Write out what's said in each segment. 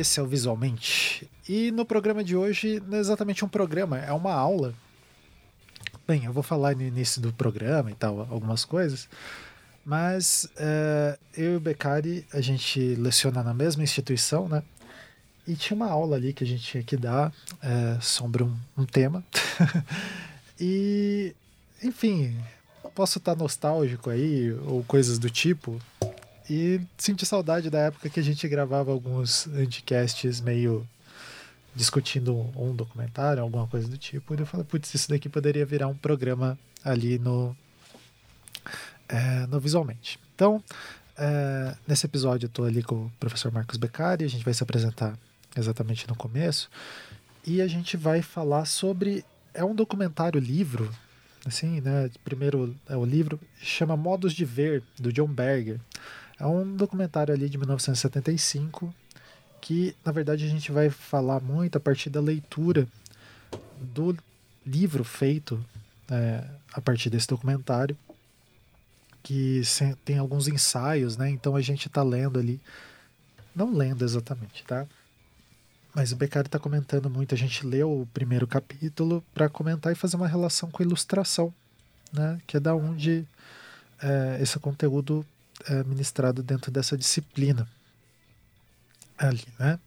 esse é o Visualmente. E no programa de hoje não é exatamente um programa, é uma aula. Bem, eu vou falar no início do programa e tal, algumas coisas. Mas é, eu e o Beccari, a gente leciona na mesma instituição, né? E tinha uma aula ali que a gente tinha que dar é, sobre um, um tema. e, enfim, posso estar nostálgico aí, ou coisas do tipo, e senti saudade da época que a gente gravava alguns anticasts meio discutindo um documentário, alguma coisa do tipo. E eu falei, putz, isso daqui poderia virar um programa ali no, é, no Visualmente. Então, é, nesse episódio eu estou ali com o professor Marcos Beccari, a gente vai se apresentar exatamente no começo, e a gente vai falar sobre. É um documentário livro, assim, né? Primeiro é o livro, chama Modos de Ver, do John Berger. É um documentário ali de 1975 que, na verdade, a gente vai falar muito a partir da leitura do livro feito é, a partir desse documentário, que tem alguns ensaios, né? Então a gente está lendo ali, não lendo exatamente, tá? Mas o Beccari está comentando muito. A gente leu o primeiro capítulo para comentar e fazer uma relação com a ilustração, né? Que é da onde é, esse conteúdo é, ministrado dentro dessa disciplina ali, né?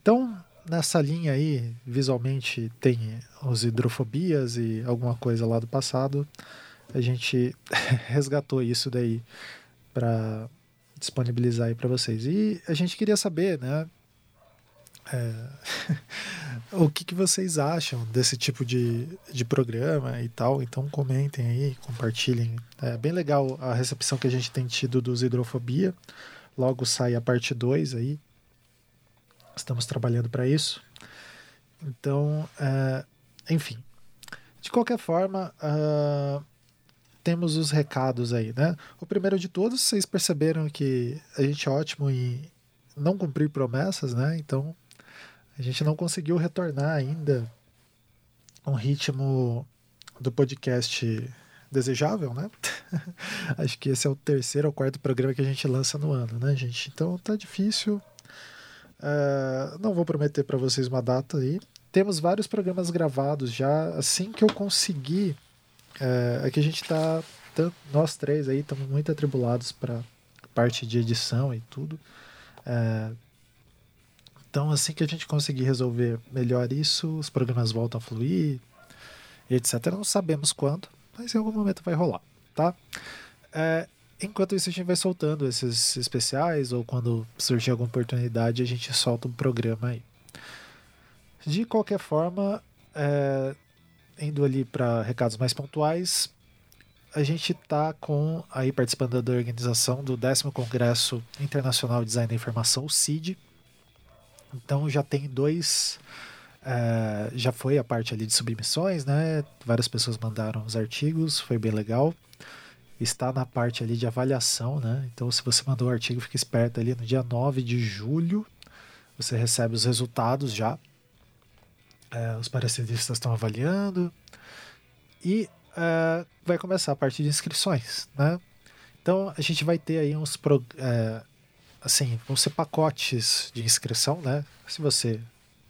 Então, nessa linha aí, visualmente tem os hidrofobias e alguma coisa lá do passado. A gente resgatou isso daí para disponibilizar aí para vocês. E a gente queria saber, né? É, o que, que vocês acham desse tipo de, de programa e tal. Então comentem aí, compartilhem. É bem legal a recepção que a gente tem tido dos Hidrofobia. Logo sai a parte 2 aí. Estamos trabalhando para isso. Então, é, enfim. De qualquer forma, uh, temos os recados aí, né? O primeiro de todos, vocês perceberam que a gente é ótimo em não cumprir promessas, né? Então, a gente não conseguiu retornar ainda um ritmo do podcast desejável, né? Acho que esse é o terceiro ou quarto programa que a gente lança no ano, né, gente? Então tá difícil. Uh, não vou prometer para vocês uma data aí. Temos vários programas gravados já. Assim que eu conseguir, uh, é que a gente tá, nós três aí estamos muito atribulados para parte de edição e tudo. Uh, então, assim que a gente conseguir resolver melhor isso, os programas voltam a fluir, etc. Não sabemos quando, mas em algum momento vai rolar, tá? É, enquanto isso, a gente vai soltando esses especiais, ou quando surgir alguma oportunidade, a gente solta um programa aí. De qualquer forma, é, indo ali para recados mais pontuais, a gente está com aí participando da organização do 10 Congresso Internacional de Design da Informação, o CID, então já tem dois. É, já foi a parte ali de submissões, né? Várias pessoas mandaram os artigos, foi bem legal. Está na parte ali de avaliação, né? Então, se você mandou o artigo, fique esperto ali no dia 9 de julho. Você recebe os resultados já. É, os parecidistas estão avaliando. E é, vai começar a parte de inscrições, né? Então, a gente vai ter aí uns. Pro, assim, vão ser pacotes de inscrição, né? Se você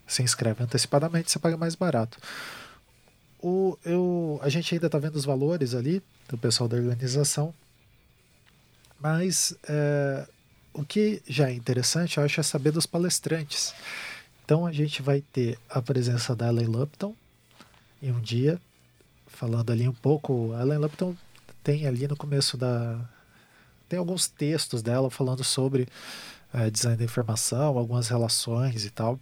se inscreve antecipadamente, você paga mais barato. O, eu, a gente ainda está vendo os valores ali do pessoal da organização, mas é, o que já é interessante, eu acho, é saber dos palestrantes. Então a gente vai ter a presença da Ellen Lupton em um dia, falando ali um pouco. A Ellen Lupton tem ali no começo da, tem alguns textos dela falando sobre é, design da informação, algumas relações e tal.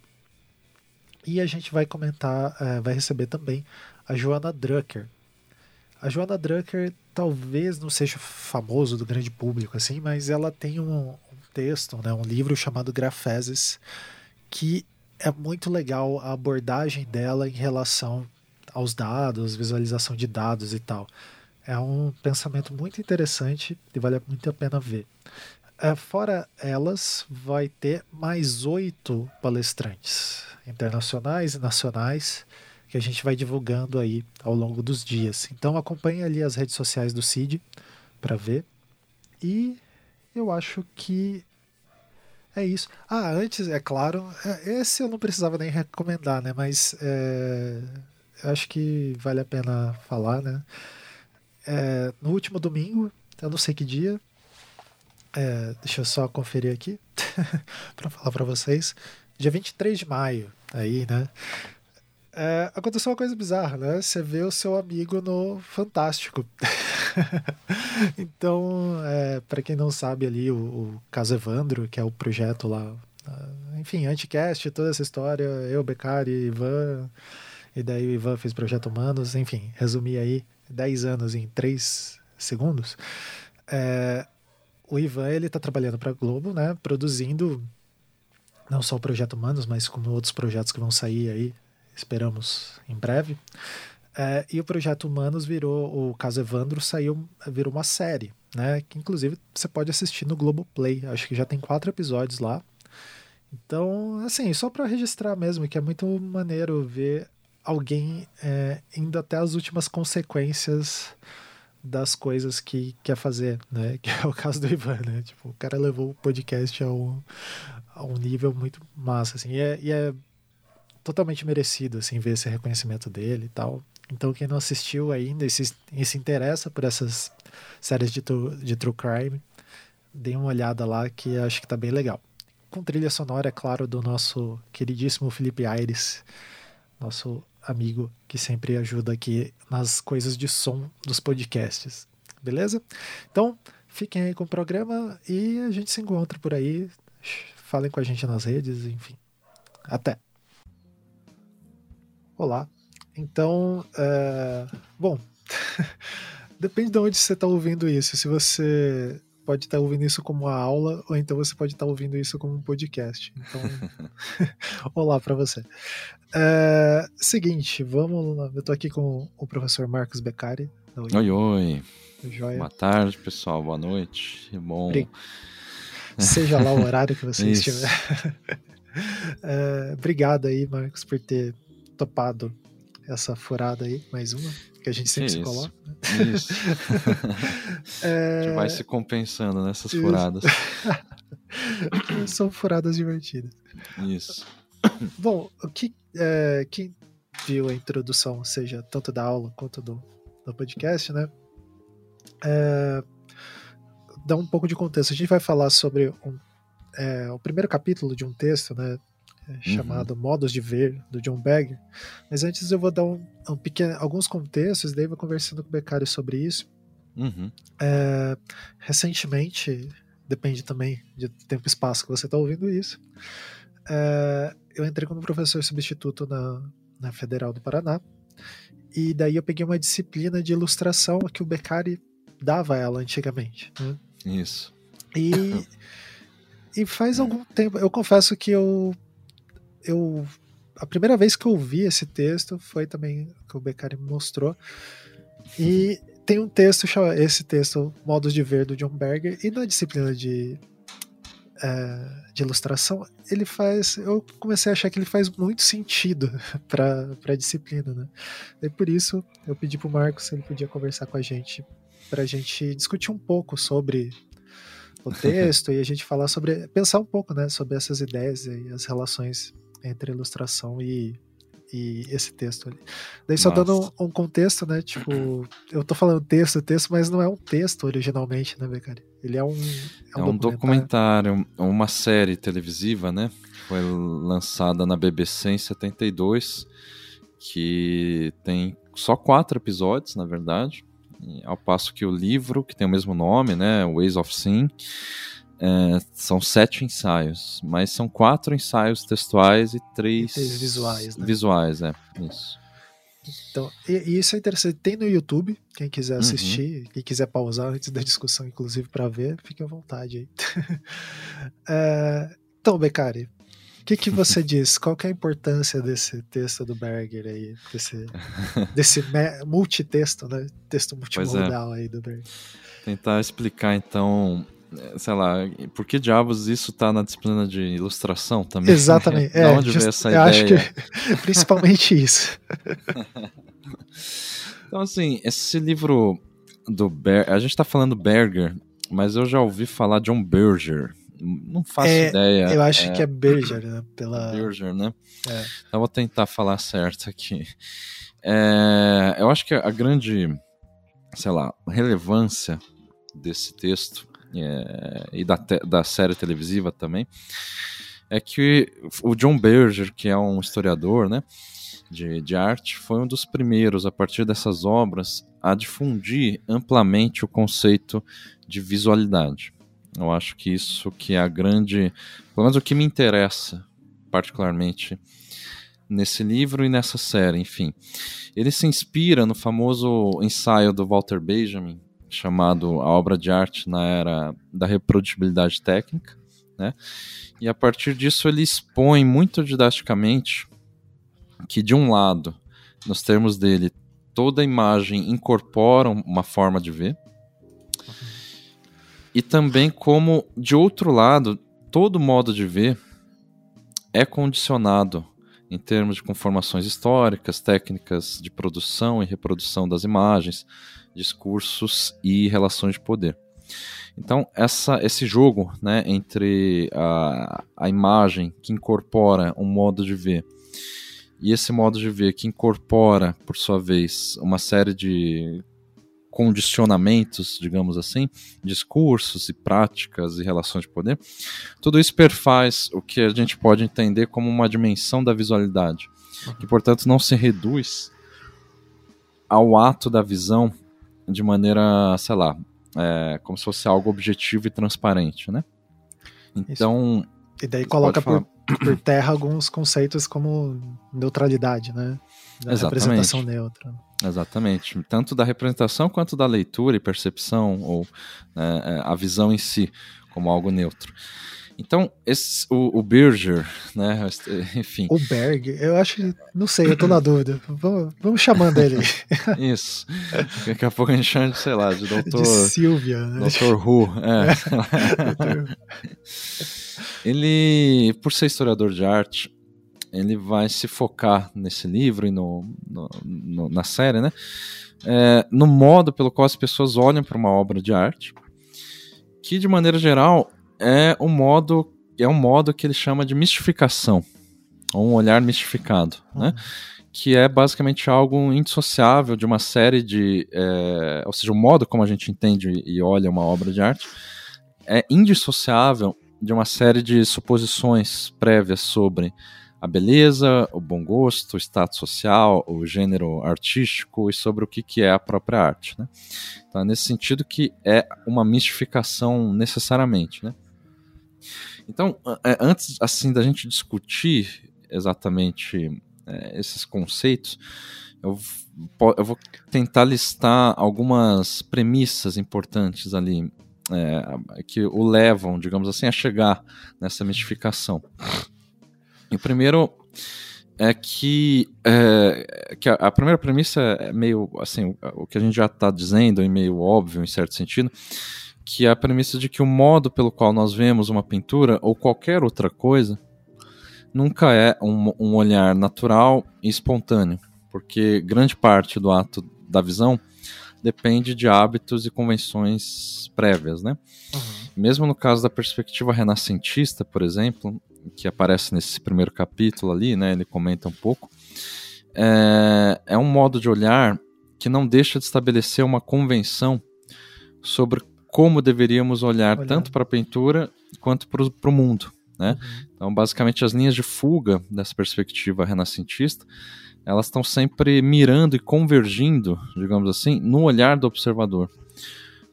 E a gente vai comentar, é, vai receber também a Joana Drucker. A Joana Drucker talvez não seja famoso do grande público, assim, mas ela tem um, um texto, né, um livro chamado Grafeses, que é muito legal a abordagem dela em relação aos dados, visualização de dados e tal. É um pensamento muito interessante e vale muito a pena ver. É, fora elas, vai ter mais oito palestrantes internacionais e nacionais que a gente vai divulgando aí ao longo dos dias. Então acompanhe ali as redes sociais do CID para ver. E eu acho que É isso. Ah, antes, é claro, é, esse eu não precisava nem recomendar, né? Mas é, acho que vale a pena falar, né? É, no último domingo, eu não sei que dia, é, deixa eu só conferir aqui para falar para vocês. Dia 23 de maio, aí, né? É, aconteceu uma coisa bizarra, né? Você vê o seu amigo no Fantástico. então, é, para quem não sabe ali, o, o caso Evandro, que é o projeto lá, uh, enfim, Anticast, toda essa história, eu, Becari, Ivan, e daí o Ivan fez Projeto Humanos, enfim, resumi aí 10 anos em 3 segundos. É, o Ivan, ele tá trabalhando para Globo, né, produzindo não só o Projeto Humanos, mas como outros projetos que vão sair aí, esperamos em breve. É, e o Projeto Humanos virou, o caso Evandro saiu, virou uma série, né? Que inclusive você pode assistir no Globoplay. Acho que já tem quatro episódios lá. Então, assim, só para registrar mesmo, que é muito maneiro ver alguém é, indo até as últimas consequências das coisas que quer fazer, né? Que é o caso do Ivan, né? Tipo, o cara levou o podcast a um, a um nível muito massa, assim. E é, e é totalmente merecido, assim, ver esse reconhecimento dele e tal. Então, quem não assistiu ainda e se, e se interessa por essas séries de, tu, de True Crime, dê uma olhada lá que acho que tá bem legal. Com trilha sonora, é claro, do nosso queridíssimo Felipe Aires, nosso amigo que sempre ajuda aqui nas coisas de som dos podcasts. Beleza? Então, fiquem aí com o programa e a gente se encontra por aí. Falem com a gente nas redes, enfim. Até! Olá. Então, é... bom, depende de onde você está ouvindo isso. Se você pode estar tá ouvindo isso como uma aula, ou então você pode estar tá ouvindo isso como um podcast. Então, olá para você. É... Seguinte, vamos lá. Eu estou aqui com o professor Marcos Beccari. Oi, oi. Joia. Boa tarde, pessoal. Boa noite. Bom. Seja lá o horário que você estiver. é... Obrigado aí, Marcos, por ter topado essa furada aí, mais uma, que a gente sempre Isso. se coloca. Né? Isso. é... A gente vai se compensando nessas Isso. furadas. São furadas divertidas. Isso. Bom, o que é, quem viu a introdução, seja tanto da aula quanto do, do podcast, né? É, dá um pouco de contexto. A gente vai falar sobre um, é, o primeiro capítulo de um texto, né? Uhum. chamado. Modos de Ver, do John Bagger. Mas antes eu vou dar um, um pequeno, alguns contextos, daí vou conversando com o Beccario sobre isso. Uhum. É, recentemente, depende também de tempo e espaço que você está ouvindo isso, é, eu entrei como professor substituto na, na Federal do Paraná, e daí eu peguei uma disciplina de ilustração que o Beccari dava ela antigamente. Né? Isso. E, e faz algum tempo, eu confesso que eu eu a primeira vez que eu vi esse texto foi também que o Beccari me mostrou. E tem um texto, esse texto, Modos de Ver, do John Berger, e na disciplina de, é, de ilustração, ele faz. Eu comecei a achar que ele faz muito sentido para a disciplina, né? E por isso eu pedi pro Marcos se ele podia conversar com a gente, para a gente discutir um pouco sobre o texto e a gente falar sobre. pensar um pouco, né, sobre essas ideias e as relações entre ilustração e, e esse texto ali. Daí só Nossa. dando um, um, contexto, né? Tipo, eu tô falando texto, texto, mas não é um texto originalmente, né, Becari? Ele é um. É um, é um documentário, documentário, uma série televisiva, né? Foi lançada na BBC em 72, que tem só quatro episódios, na verdade. Ao passo que o livro, que tem o mesmo nome, né? Ways of Seeing, é, são sete ensaios, mas são quatro ensaios textuais e três, e três visuais. Né? Visuais, é, isso. Então, e, isso é interessante. Tem no YouTube, quem quiser uhum. assistir, uhum. quem quiser pausar antes da discussão, inclusive, para ver, fique à vontade aí. é, então, Becari, o que, que você diz? Qual que é a importância desse texto do Berger aí? Desse, desse multitexto, né? Texto é. multimodal é. aí do Berger. Tentar explicar, então, sei lá, por que diabos isso tá na disciplina de ilustração também? Exatamente. é, onde just, veio essa eu ideia? Acho que principalmente isso. então, assim, esse livro do Ber a gente tá falando Berger, mas eu já ouvi falar John Berger. Não faço É, ideia. Eu acho é, que é Berger, né? Pela... Berger, né? É. Então, vou tentar falar certo aqui. É, eu acho que a grande, sei lá, relevância desse texto é, e da, da série televisiva também é que o John Berger, que é um historiador, né, de, de arte, foi um dos primeiros, a partir dessas obras, a difundir amplamente o conceito de visualidade. Eu acho que isso que é a grande, pelo menos o que me interessa particularmente nesse livro e nessa série, enfim. Ele se inspira no famoso ensaio do Walter Benjamin, chamado A Obra de Arte na Era da Reprodutibilidade Técnica, né? E a partir disso ele expõe muito didaticamente que, de um lado, nos termos dele, toda imagem incorpora uma forma de ver, e também como, de outro lado, todo modo de ver é condicionado em termos de conformações históricas, técnicas de produção e reprodução das imagens, discursos e relações de poder. Então, essa, esse jogo né, entre a, a imagem que incorpora um modo de ver e esse modo de ver que incorpora, por sua vez, uma série de condicionamentos, digamos assim, discursos e práticas e relações de poder, tudo isso perfaz o que a gente pode entender como uma dimensão da visualidade, que portanto não se reduz ao ato da visão de maneira, sei lá, é, como se fosse algo objetivo e transparente, né? Então, E daí coloca por, por terra alguns conceitos como neutralidade, né? Da Exatamente. representação neutra. Exatamente. Tanto da representação quanto da leitura e percepção, ou né, é, a visão em si, como algo neutro. Então, esse, o, o Berger, né, enfim, O Berg, eu acho, não sei, eu tô na dúvida. Vamos, vamos chamando ele isso. Daqui a pouco a gente chama de, sei lá, de doutor, de Silvia, né? doutor Who. É, lá. Ele, por ser historiador de arte, ele vai se focar nesse livro e no, no- no- na série, né? É, no modo pelo qual as pessoas olham para uma obra de arte, que de maneira geral é um modo é um modo que ele chama de mistificação, ou um olhar mistificado, né? que é basicamente algo indissociável de uma série de. é, ou seja, o modo como a gente entende e olha uma obra de arte é indissociável de uma série de suposições prévias sobre a beleza, o bom gosto, o status social, o gênero artístico e sobre o que, que é a própria arte. Né? Então, é nesse sentido que é uma mistificação necessariamente. Né? Então, é, antes assim da gente discutir exatamente é, esses conceitos, eu, eu vou tentar listar algumas premissas importantes ali é, que o levam, digamos assim, a chegar nessa mistificação. E o primeiro é que, é, que a, a primeira premissa é meio assim, o, o que a gente já está dizendo, e meio óbvio em certo sentido, que é a premissa de que o modo pelo qual nós vemos uma pintura ou qualquer outra coisa nunca é um, um olhar natural e espontâneo, porque grande parte do ato da visão depende de hábitos e convenções prévias, né? Mesmo no caso da perspectiva renascentista, por exemplo, que aparece nesse primeiro capítulo ali, né? Ele comenta um pouco. É, é um modo de olhar que não deixa de estabelecer uma convenção sobre como deveríamos olhar, Olhar. tanto para a pintura quanto para o mundo. Né? Então, basicamente, as linhas de fuga dessa perspectiva renascentista, elas estão sempre mirando e convergindo, digamos assim, no olhar do observador.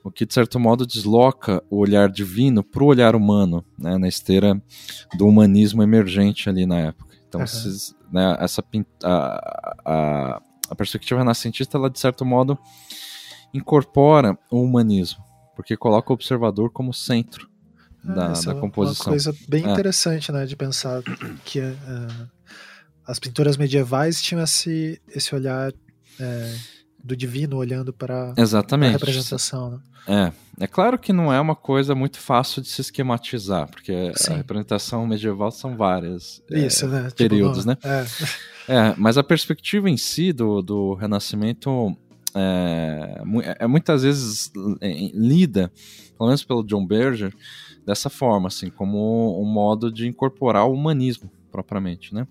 O que, de certo modo, desloca o olhar divino para o olhar humano, né, na esteira do humanismo emergente ali na época. Então, esses- né, essa a, a, a perspectiva renascentista, ela, de certo modo, incorpora o humanismo, porque coloca o observador como centro da, Ah, essa da é uma- composição. Coisa bem É. interessante, né, de pensar que eh, as pinturas medievais tinham esse, esse olhar eh, do divino olhando para a Exatamente. representação. Né? É, é claro que não é uma coisa muito fácil de se esquematizar, porque Sim. a representação medieval são várias. é, Isso, né? períodos, não- né? É, É, mas a perspectiva em si do, do Renascimento é, é, é muitas vezes é, lida, pelo menos pelo John Berger, dessa forma, assim, como um modo de incorporar o humanismo propriamente, né?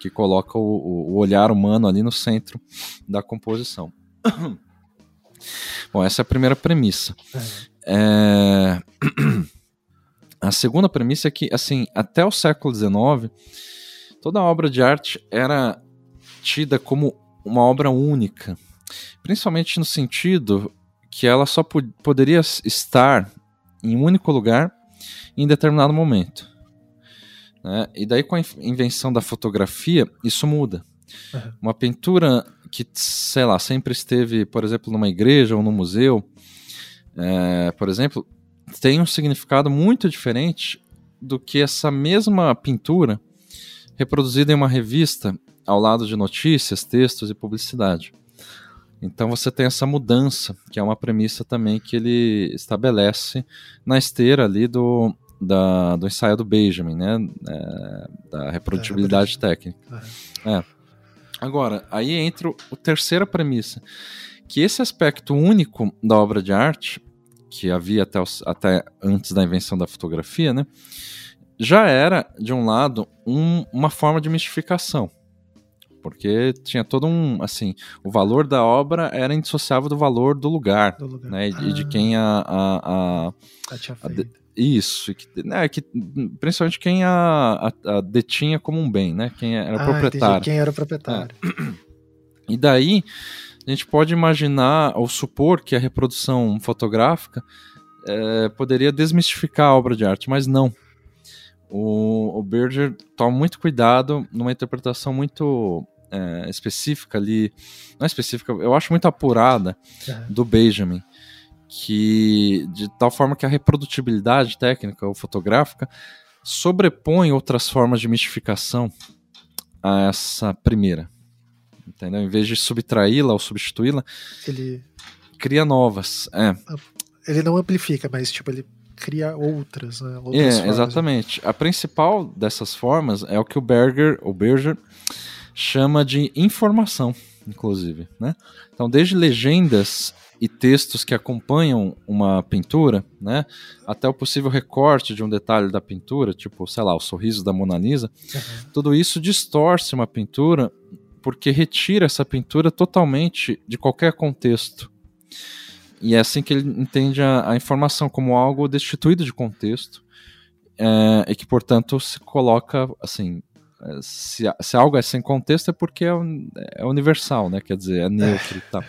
Que coloca o, o olhar humano ali no centro da composição. Bom, essa é a primeira premissa. É... A segunda premissa é que, assim, até o século XIX, toda obra de arte era tida como uma obra única, principalmente no sentido que ela só poderia estar em um único lugar em determinado momento. Né? E daí, com a invenção da fotografia, isso muda. Uhum. Uma pintura que, sei lá, sempre esteve, por exemplo, numa igreja ou num museu, é, por exemplo, tem um significado muito diferente do que essa mesma pintura reproduzida em uma revista ao lado de notícias, textos e publicidade. Então você tem essa mudança, que é uma premissa também que ele estabelece na esteira ali do, da, do ensaio do Benjamin, né? É, da reprodutibilidade é, técnica. É. Agora, aí entra a terceira premissa, que esse aspecto único da obra de arte, que havia até, os, até antes da invenção da fotografia, né? Já era, de um lado, um, uma forma de mistificação porque tinha todo um, assim, o valor da obra era indissociável do valor do lugar, do lugar. né, e, ah. de quem a, a, a, a de, isso, que, né, que, principalmente quem a, a, detinha como um bem, né, quem era ah, proprietário. Entendi. Quem era o proprietário. É. E daí a gente pode imaginar ou supor que a reprodução fotográfica é, poderia desmistificar a obra de arte, mas não. O, o Berger toma muito cuidado numa interpretação muito é, específica ali, não é específica, eu acho muito apurada do Benjamin, que de tal forma que a reprodutibilidade técnica ou fotográfica sobrepõe outras formas de mistificação a essa primeira. Entendeu? Em vez de subtraí-la ou substituí-la, ele cria novas. É. Ele não amplifica, mas tipo, ele cria outras, né? Outras é, exatamente. A principal dessas formas é o que o Berger, o Berger chama de informação, inclusive, né? Então, desde legendas e textos que acompanham uma pintura, né, até o possível recorte de um detalhe da pintura, tipo, sei lá, o sorriso da Mona Lisa, uhum. tudo isso distorce uma pintura porque retira essa pintura totalmente de qualquer contexto. E é assim que ele entende a, a informação como algo destituído de contexto é, e que, portanto, se coloca assim se, se algo é sem contexto é porque é, é universal, né? Quer dizer, é neutro e tal.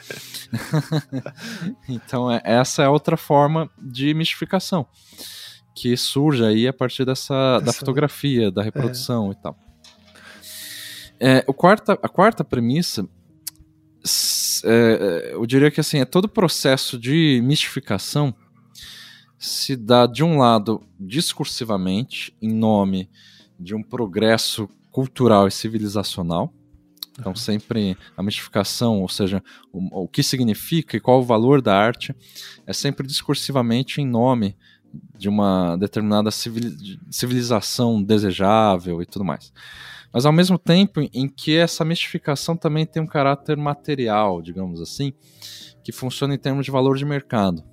então, é, essa é outra forma de mistificação que surge aí a partir dessa da fotografia, da reprodução é. e tal. É, o quarta, a quarta premissa, é, eu diria que assim, é todo o processo de mistificação se dá de um lado discursivamente em nome de um progresso cultural e civilizacional. Então, sempre a mistificação, ou seja, o, o, que significa e qual o valor da arte, é sempre discursivamente em nome de uma determinada civilização desejável e tudo mais. Mas, ao mesmo tempo em que essa mistificação também tem um caráter material, digamos assim, que funciona em termos de valor de mercado.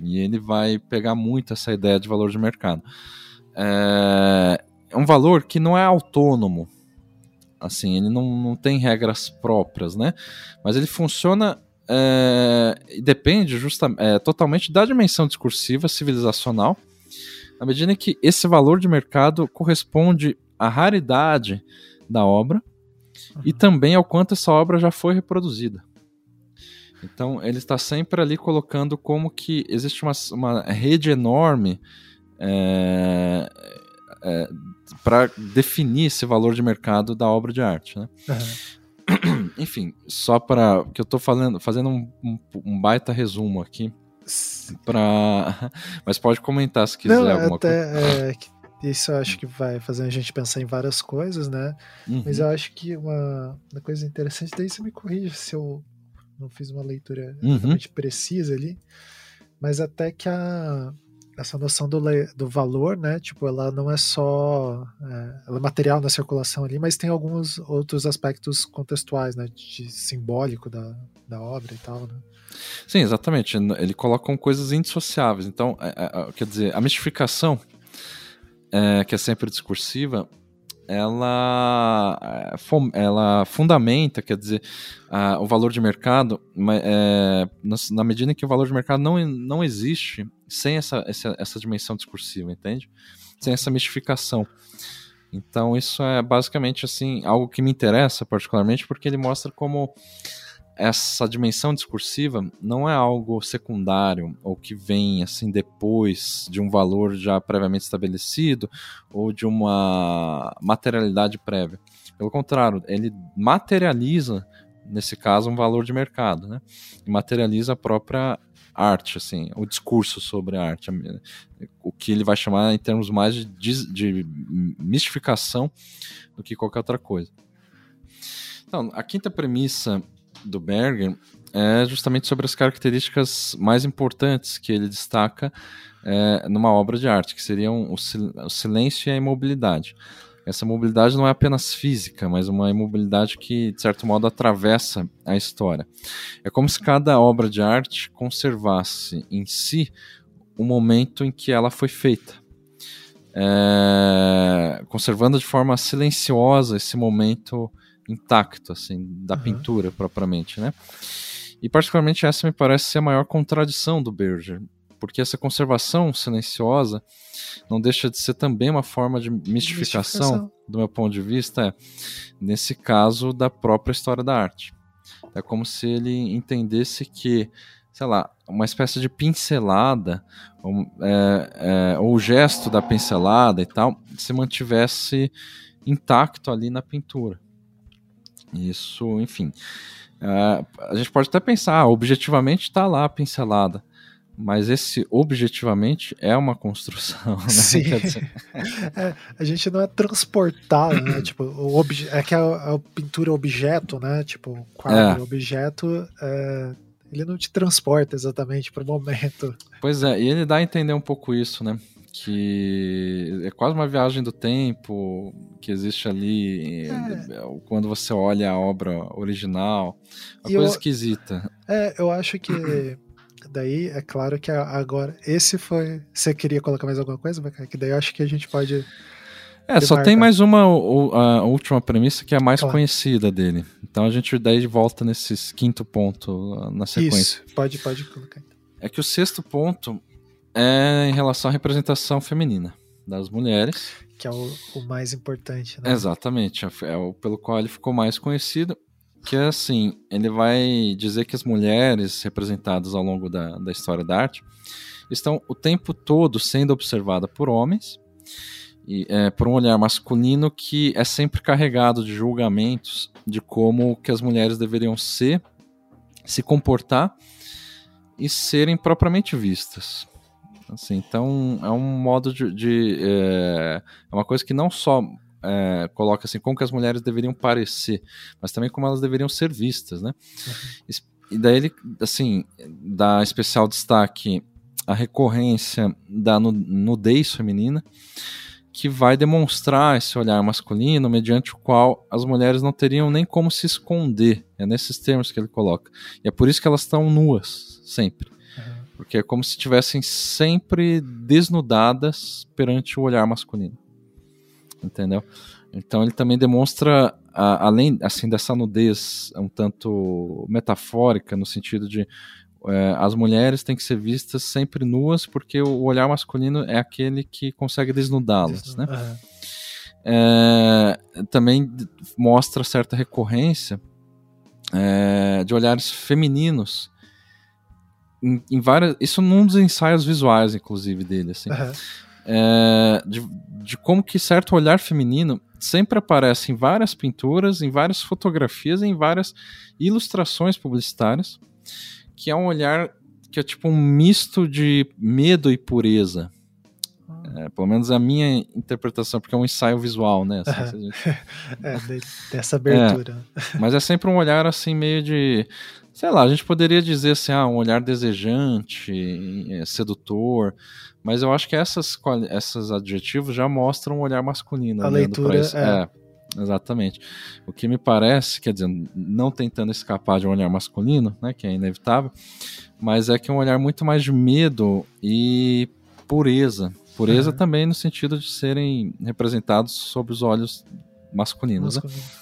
E ele vai pegar muito essa ideia de valor de mercado. É, é um valor que não é autônomo. Assim, ele não, não tem regras próprias, né? Mas ele funciona é, e depende justamente, é, totalmente da dimensão discursiva civilizacional, na medida em que esse valor de mercado corresponde à raridade da obra uhum. e também ao quanto essa obra já foi reproduzida. Então ele está sempre ali colocando como que existe uma, uma rede enorme é, para definir esse valor de mercado da obra de arte, né? Uhum. Enfim, só para que eu estou fazendo, fazendo um, um, um, baita resumo aqui, para, mas pode comentar se quiser Não, alguma até, coisa. É, isso eu acho que vai fazer a gente pensar em várias coisas, né? Uhum. Mas eu acho que uma, uma coisa interessante, daí você me corrige se eu não fiz uma leitura uhum. precisa ali, mas até que a, essa noção do, do valor, né? Tipo, ela não é só é, ela é material na circulação ali, mas tem alguns outros aspectos contextuais, né? De simbólico da, da obra e tal, né? Sim, exatamente. Ele coloca coisas indissociáveis. Então, é, é, quer dizer, a mistificação, é, que é sempre discursiva, ela, é, ela fundamenta, quer dizer, o valor de mercado, é, na, medida em que o valor de mercado não, não existe sem essa, essa, essa dimensão discursiva, entende? Sem essa mistificação. Então, isso é basicamente assim algo que me interessa particularmente, porque ele mostra como essa dimensão discursiva não é algo secundário ou que vem assim depois de um valor já previamente estabelecido ou de uma materialidade prévia. Pelo contrário, ele materializa nesse caso um valor de mercado, né? E materializa a própria arte, assim, o discurso sobre a arte, o que ele vai chamar em termos mais de, de mistificação do que qualquer outra coisa. Então, a quinta premissa do Berger é justamente sobre as características mais importantes que ele destaca é, numa obra de arte, que seriam o, sil o silêncio e a imobilidade. Essa mobilidade não é apenas física, mas uma imobilidade que, de certo modo, atravessa a história. É como se cada obra de arte conservasse em si o momento em que ela foi feita, é, conservando de forma silenciosa esse momento intacto, assim, da uhum. pintura propriamente, né? E particularmente essa me parece ser a maior contradição do Berger, porque essa conservação silenciosa não deixa de ser também uma forma de mistificação, mistificação. do meu ponto de vista, é, nesse caso da própria história da arte. É como se ele entendesse que, sei lá, uma espécie de pincelada, ou, é, é, ou o gesto da pincelada e tal, se mantivesse intacto ali na pintura. Isso, enfim. Uh, a gente pode até pensar, ah, objetivamente está lá a pincelada. Mas esse objetivamente é uma construção, né? Sim. é, a gente não é transportado, né? tipo, o obje é que a, a, pintura objeto, né? Tipo, quadro é. objeto, é, ele não te transporta exatamente para o momento. Pois é, e ele dá a entender um pouco isso, né? que é quase uma viagem do tempo que existe ali é. quando você olha a obra original, uma e coisa eu, esquisita. É, eu acho que daí é claro que agora esse foi. Você queria colocar mais alguma coisa, Que daí eu acho que a gente pode. É, só tem mais uma a última premissa que é a mais claro. conhecida dele. Então a gente daí volta nesse quinto ponto na sequência. Isso, pode, pode colocar. É que o sexto ponto é em relação à representação feminina das mulheres. Que é o, o mais importante, né? Exatamente, é o pelo qual ele ficou mais conhecido. Que assim, ele vai dizer que as mulheres representadas ao longo da, da história da arte estão o tempo todo sendo observadas por homens, e, é, por um olhar masculino que é sempre carregado de julgamentos de como que as mulheres deveriam ser, se comportar e serem propriamente vistas. Assim, então é um modo de, de é, é, uma coisa que não só é, coloca assim como que as mulheres deveriam parecer, mas também como elas deveriam ser vistas, né? Uhum. E daí ele assim dá especial destaque à recorrência da nudez feminina que vai demonstrar esse olhar masculino mediante o qual as mulheres não teriam nem como se esconder. É nesses termos que ele coloca. E é por isso que elas estão nuas sempre. Porque é como se estivessem sempre desnudadas perante o olhar masculino. Entendeu? Então ele também demonstra, a, além assim dessa nudez um tanto metafórica, no sentido de é, as mulheres têm que ser vistas sempre nuas, porque o olhar masculino é aquele que consegue desnudá-las. Né? É, também mostra certa recorrência é, de olhares femininos em, em, várias. Isso num dos ensaios visuais, inclusive, dele, assim. Uhum. É, de, de como que certo olhar feminino sempre aparece em várias pinturas, em várias fotografias, em várias ilustrações publicitárias, que é um olhar que é tipo um misto de medo e pureza. É, pelo menos a minha interpretação, porque é um ensaio visual, né? Assim, gente... é, dessa abertura. É, mas é sempre um olhar assim, meio de sei lá, a gente poderia dizer assim, ah, um olhar desejante, é, sedutor, mas eu acho que essas, esses adjetivos já mostram um olhar masculino. A leitura é. é. Exatamente. O que me parece, quer dizer, não tentando escapar de um olhar masculino, né, que é inevitável, mas é que é um olhar muito mais de medo e pureza. Pureza uhum. também no sentido de serem representados sob os olhos masculinos. Masculino. Né?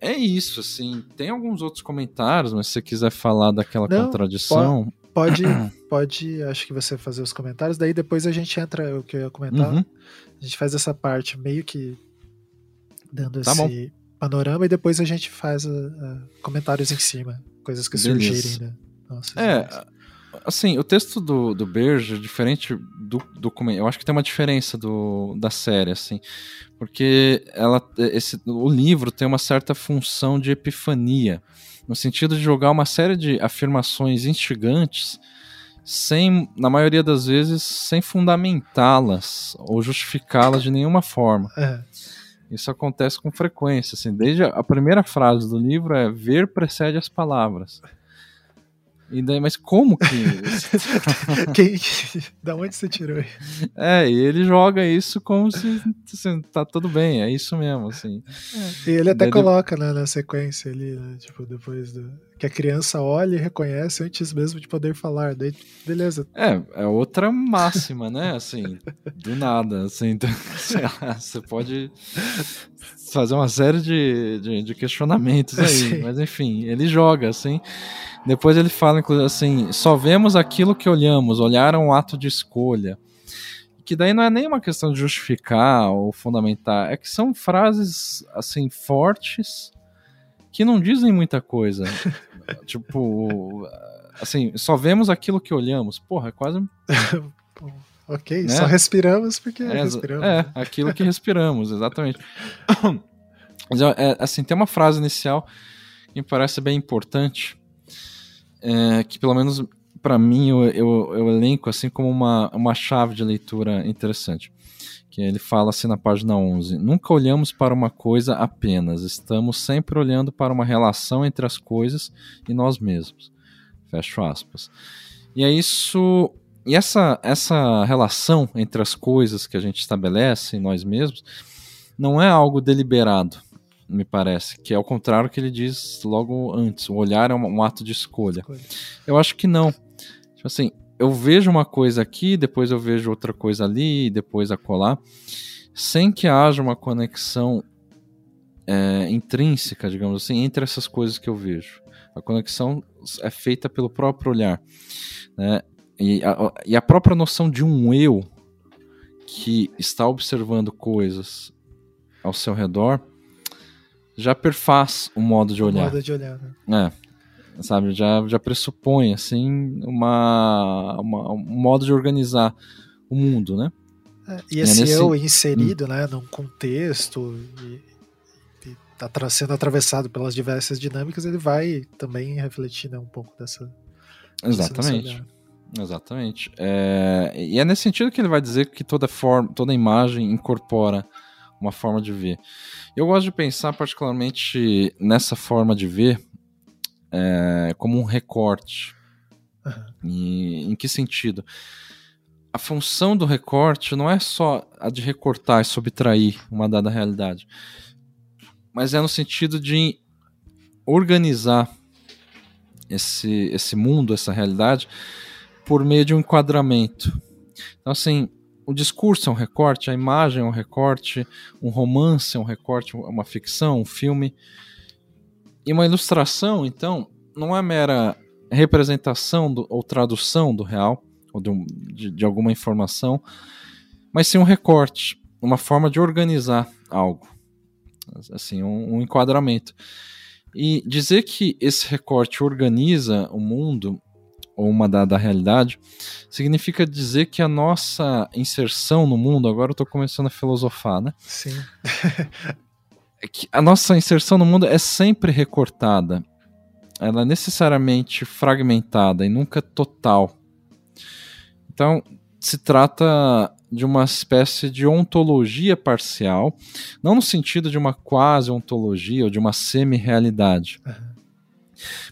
É isso, assim. Tem alguns outros comentários, mas se você quiser falar daquela Não, contradição. Pode, pode, acho que você fazer os comentários, daí depois a gente entra, o que eu ia comentar. Uhum. A gente faz essa parte meio que dando tá esse bom. panorama e depois a gente faz uh, uh, comentários em cima, coisas que Beleza. surgirem, né? Nossa, é, assim, o texto do, do Berger, diferente do documento, eu acho que tem uma diferença do, da série, assim, porque ela, esse, o livro tem uma certa função de epifania, no sentido de jogar uma série de afirmações instigantes sem, na maioria das vezes, sem fundamentá-las ou justificá-las de nenhuma forma. É. Isso acontece com frequência, assim, desde a primeira frase do livro é ver precede as palavras. E daí, mas como que. Quem, da onde você tirou isso? É, e ele joga isso como se assim, tá tudo bem, é isso mesmo, assim. É, e ele até daí coloca né, na sequência ali, né, tipo, depois do. Que a criança olha e reconhece antes mesmo de poder falar. Daí, beleza. É, é outra máxima, né? Assim, do nada. Assim, então, lá, você pode fazer uma série de, de, de questionamentos aí. Sim. Mas enfim, ele joga, assim. Depois ele fala, inclusive, assim: só vemos aquilo que olhamos, olhar é um ato de escolha. Que daí não é nem uma questão de justificar ou fundamentar, é que são frases, assim, fortes que não dizem muita coisa. tipo, assim, só vemos aquilo que olhamos. Porra, é quase. ok, né? só respiramos porque é, respiramos. É, aquilo que respiramos, exatamente. Mas, é, assim, tem uma frase inicial que me parece bem importante, é, que pelo menos para mim eu, eu, eu, elenco assim como uma, uma chave de leitura interessante. Que ele fala assim na página 11: Nunca olhamos para uma coisa apenas, estamos sempre olhando para uma relação entre as coisas e nós mesmos. Fecho aspas. E é isso. E essa, essa relação entre as coisas que a gente estabelece em nós mesmos não é algo deliberado me parece, que é o contrário que ele diz logo antes. O olhar é um, um ato de escolha. escolha. Eu acho que não. Tipo assim, eu vejo uma coisa aqui, depois eu vejo outra coisa ali, depois acolá, sem que haja uma conexão é, intrínseca, digamos assim, entre essas coisas que eu vejo. A conexão é feita pelo próprio olhar. Né? E, a, e a própria noção de um eu que está observando coisas ao seu redor já perfaz o modo de olhar. O modo de olhar, né? É. Sabe, já, já pressupõe, assim, uma, uma, um modo de organizar o mundo, né? É, e esse é nesse... eu inserido, hum. né, num contexto e, e tá sendo atravessado pelas diversas dinâmicas, ele vai também refletir né, um pouco dessa. Exatamente. Exatamente. É, e é nesse sentido que ele vai dizer que toda forma, toda imagem incorpora uma forma de ver. Eu gosto de pensar particularmente nessa forma de ver é, como um recorte. Uhum. E, em que sentido? A função do recorte não é só a de recortar e subtrair uma dada realidade, mas é no sentido de organizar esse, esse mundo, essa realidade, por meio de um enquadramento. Então, assim, o discurso é um recorte, a imagem é um recorte, um romance é um recorte, uma ficção, um filme. E uma ilustração, então, não é mera representação do, ou tradução do real, ou de, de, de alguma informação, mas sim um recorte, uma forma de organizar algo, assim, um, um enquadramento. E dizer que esse recorte organiza o mundo ou uma dada realidade, significa dizer que a nossa inserção no mundo, agora eu estou começando a filosofar, né? Sim. é a nossa inserção no mundo é sempre recortada. Ela é necessariamente fragmentada e nunca total. Então, se trata de uma espécie de ontologia parcial, não no sentido de uma quase ontologia ou de uma semi-realidade. Uhum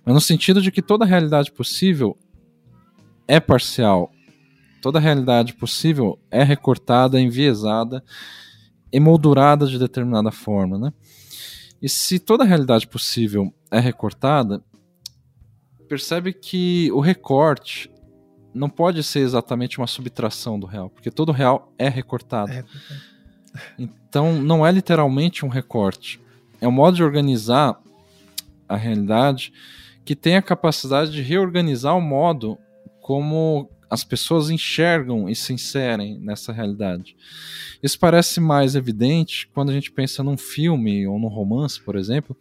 mas no sentido de que toda realidade possível é parcial, toda realidade possível é recortada, enviesada, emoldurada de determinada forma, né? E se toda realidade possível é recortada, percebe que o recorte não pode ser exatamente uma subtração do real, porque todo real é recortado. É. Então não é literalmente um recorte. É um modo de organizar a realidade que tem a capacidade de reorganizar o modo como as pessoas enxergam e se inserem nessa realidade. Isso parece mais evidente quando a gente pensa num filme ou num romance, por exemplo,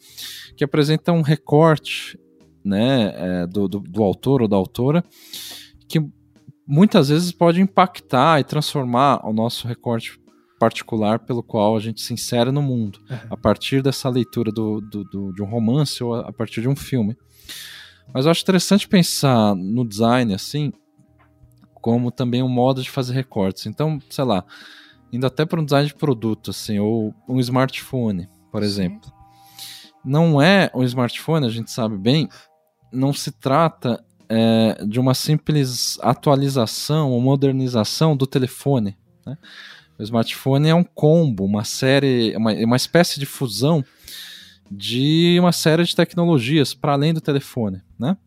que apresenta um recorte né, é, do, do, do autor ou da autora que muitas vezes pode impactar e transformar o nosso recorte particular pelo qual a gente se insere no mundo, uhum. a partir dessa leitura do, do, do, de um romance ou a partir de um filme. Mas eu acho interessante pensar no design assim, como também um modo de fazer recortes. Então, sei lá, indo até para um design de produto, assim, ou um smartphone, por exemplo. Não é um smartphone, a gente sabe bem, não se trata é, de uma simples atualização ou modernização do telefone. Né? O smartphone é um combo, uma série, uma, uma espécie de fusão de uma série de tecnologias para além do telefone, né?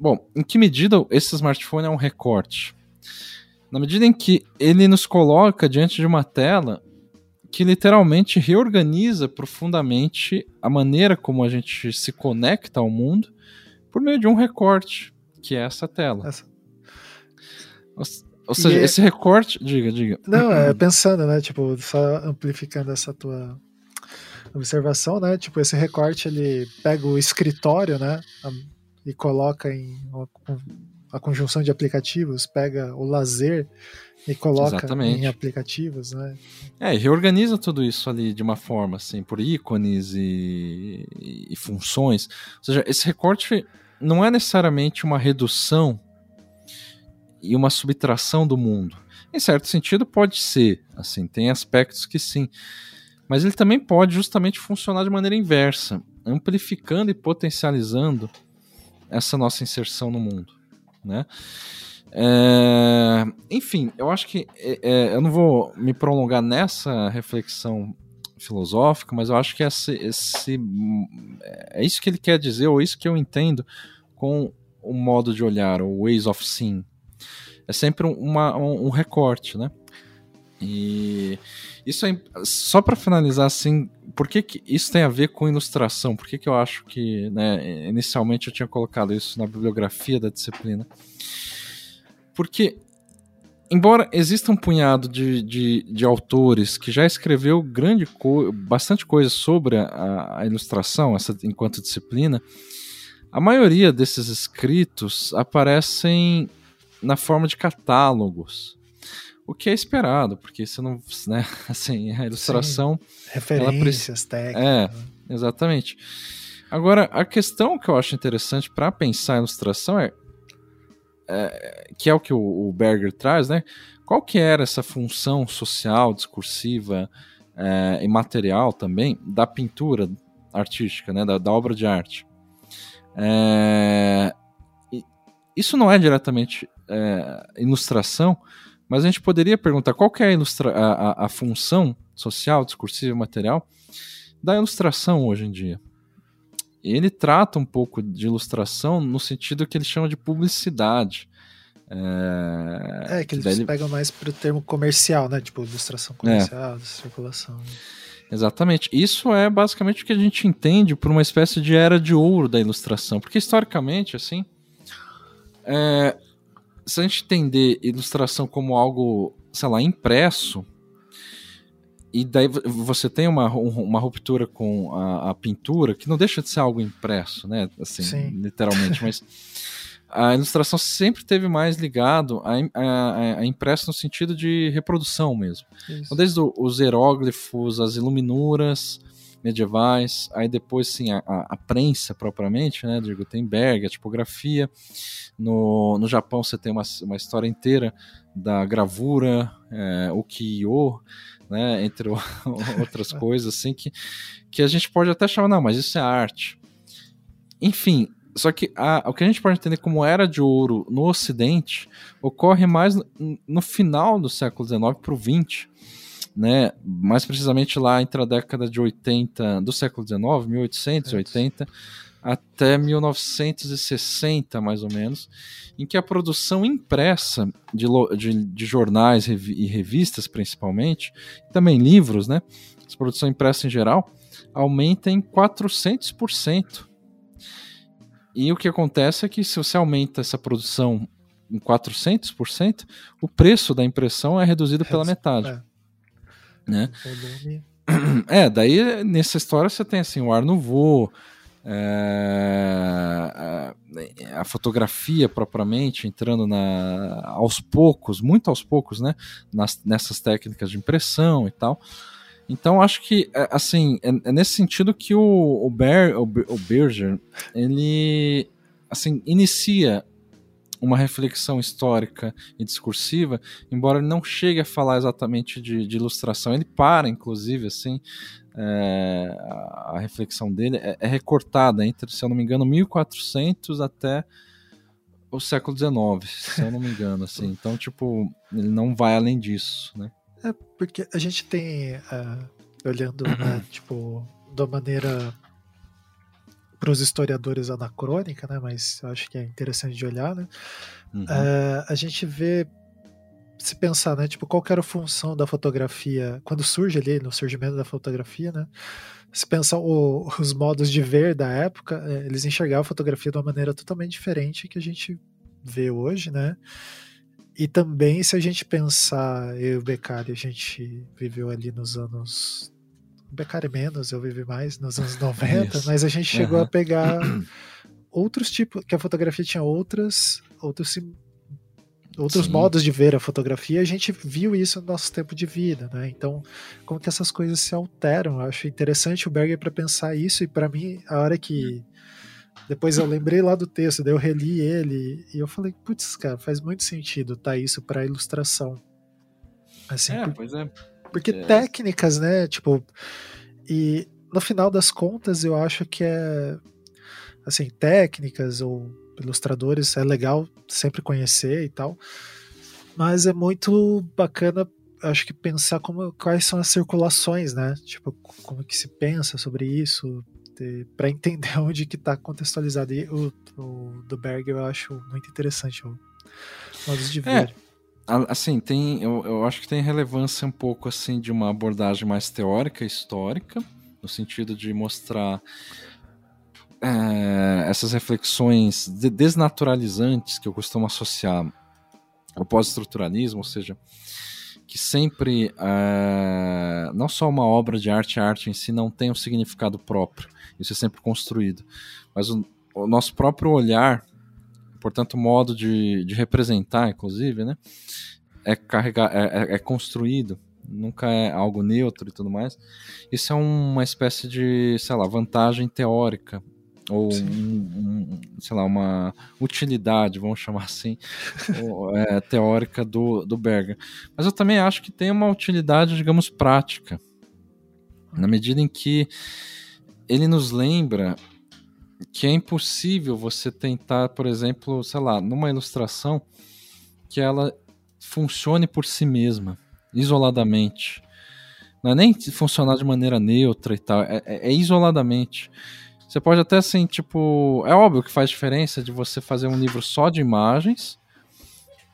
Bom, em que medida esse smartphone é um recorte? Na medida em que ele nos coloca diante de uma tela que literalmente reorganiza profundamente a maneira como a gente se conecta ao mundo por meio de um recorte, que é essa tela. Essa. Ou, ou seja, é... esse recorte. Diga, diga. Não, é pensando, né? Tipo, só amplificando essa tua observação, né? Tipo, esse recorte ele pega o escritório, né? E coloca em a conjunção de aplicativos, pega o lazer e coloca Exatamente. em aplicativos, né? É, e reorganiza tudo isso ali de uma forma, assim, por ícones e, e funções. Ou seja, esse recorte não é necessariamente uma redução e uma subtração do mundo. Em certo sentido, pode ser, assim, tem aspectos que sim. Mas ele também pode justamente funcionar de maneira inversa, amplificando e potencializando essa nossa inserção no mundo, né? É, enfim, eu acho que é, é, eu não vou me prolongar nessa reflexão filosófica, mas eu acho que esse, esse é isso que ele quer dizer, ou isso que eu entendo com o modo de olhar, o ways of seeing. É sempre uma, um, um recorte, né? E isso é só para finalizar assim, por que, que, isso tem a ver com ilustração? Por que, que eu acho que, né, inicialmente eu tinha colocado isso na bibliografia da disciplina? Porque embora exista um punhado de, de, de, autores que já escreveu grande co bastante coisa sobre a, a, ilustração, essa enquanto disciplina, a maioria desses escritos aparecem na forma de catálogos o que é esperado, porque você não, né, assim, a ilustração... Sim, referências, técnicas. É, né? exatamente. Agora, a questão que eu acho interessante para pensar a ilustração é, é, que é o que o, o, Berger traz, né? Qual que era essa função social, discursiva é, e material também da pintura artística, né? Da, da obra de arte. É, isso não é diretamente é, ilustração, mas a gente poderia perguntar qual é a, a, a, a função social, discursiva e material da ilustração hoje em dia. Ele trata um pouco de ilustração no sentido que ele chama de publicidade. É, é que eles ele... pegam mais para o termo comercial, né? Tipo, ilustração comercial, é. circulação. Né? Exatamente. Isso é basicamente o que a gente entende por uma espécie de era de ouro da ilustração. Porque historicamente, assim, é, se a gente entender ilustração como algo, sei lá, impresso, e daí você tem uma, uma ruptura com a, a pintura, que não deixa de ser algo impresso, né? Assim, Sim. literalmente, mas a ilustração sempre teve mais ligado a, a, a impresso no sentido de reprodução mesmo. Então, desde os hieróglifos, as iluminuras medievais, aí depois sim a, a, prensa propriamente, né? De Gutenberg, a tipografia, no, no Japão você tem uma, uma história inteira da gravura, é, ukiyo, né, entre outras coisas, assim, que, que a gente pode até chamar, não, mas isso é arte. enfim, só que a, o que a gente pode entender como era de ouro no Ocidente ocorre mais no, no final do século XIX para o XX, né? mais precisamente lá entre a década de 80 do século XIX, 1880, até 1960, mais ou menos, em que a produção impressa de, de, de jornais e revistas, principalmente, também livros, né? A produção impressa em geral, aumenta em 400%. E o que acontece é que se você aumenta essa produção em 400%, o preço da impressão é reduzido pela metade. É. Né? É, daí nessa história você tem assim o Art Nouveau, é, a, a, fotografia propriamente entrando na, aos poucos, muito aos poucos, né, nas, nessas técnicas de impressão e tal. Então acho que é, assim é, é, nesse sentido que o, o, Ber, o, o Berger ele assim inicia uma reflexão histórica e discursiva, embora ele não chegue a falar exatamente de, de ilustração, ele para, inclusive, assim, é, a, reflexão dele é, é, recortada entre, se eu não me engano, 1400 até o século XIX, se eu não me engano, assim. Então, tipo, ele não vai além disso, né? É porque a gente tem, uh, olhando, né, tipo, da maneira para os historiadores anacrônica, né? Mas eu acho que é interessante de olhar, né? Uhum. Uh, a gente vê se pensar, né? Tipo, qual era a função da fotografia quando surge ali, no surgimento da fotografia, né? Se pensar o, os modos de ver da época, é, eles enxergavam a fotografia de uma maneira totalmente diferente que a gente vê hoje, né? E também, se a gente pensar, eu e o Beccari, a gente viveu ali nos anos. O Beccari menos, eu vivi mais nos anos 90, mas a gente chegou uhum. a pegar outros tipos, que a fotografia tinha outras, outros outros Sim. modos de ver a fotografia, a gente viu isso no nosso tempo de vida, né? Então, como que essas coisas se alteram? Eu acho interessante o Berger para pensar isso e para mim, a hora que depois eu lembrei lá do texto, daí eu reli ele e eu falei, putz, cara, faz muito sentido tá isso para ilustração. Assim, é, por, pois é. Porque é. técnicas, né? Tipo, e no final das contas eu acho que é assim, técnicas ou ilustradores, é legal sempre conhecer e tal. Mas é muito bacana, acho que pensar como quais são as circulações, né? Tipo, como que se pensa sobre isso, para entender onde que está contextualizado. E o, o, do Berg eu acho muito interessante o modo de é, ver. É, assim, tem, eu, eu acho que tem relevância um pouco assim de uma abordagem mais teórica, histórica, no sentido de mostrar é, essas reflexões desnaturalizantes que eu costumo associar ao pós-estruturalismo, ou seja, que sempre é, não só uma obra de arte, a arte em si não tem um significado próprio, isso é sempre construído, mas o, o nosso próprio olhar, portanto, o modo de, de representar, inclusive, né, é, carregar, é, é, é construído nunca é algo neutro e tudo mais. Isso é uma espécie de, sei lá, vantagem teórica ou um, um, sei lá, uma utilidade, vamos chamar assim, é, teórica do, do Berger. Mas eu também acho que tem uma utilidade, digamos, prática, na medida em que ele nos lembra que é impossível você tentar, por exemplo, sei lá, numa ilustração, que ela funcione por si mesma, isoladamente. Não é nem funcionar de maneira neutra e tal, é, é, é isoladamente. Você pode até assim, tipo. É óbvio que faz diferença de você fazer um livro só de imagens,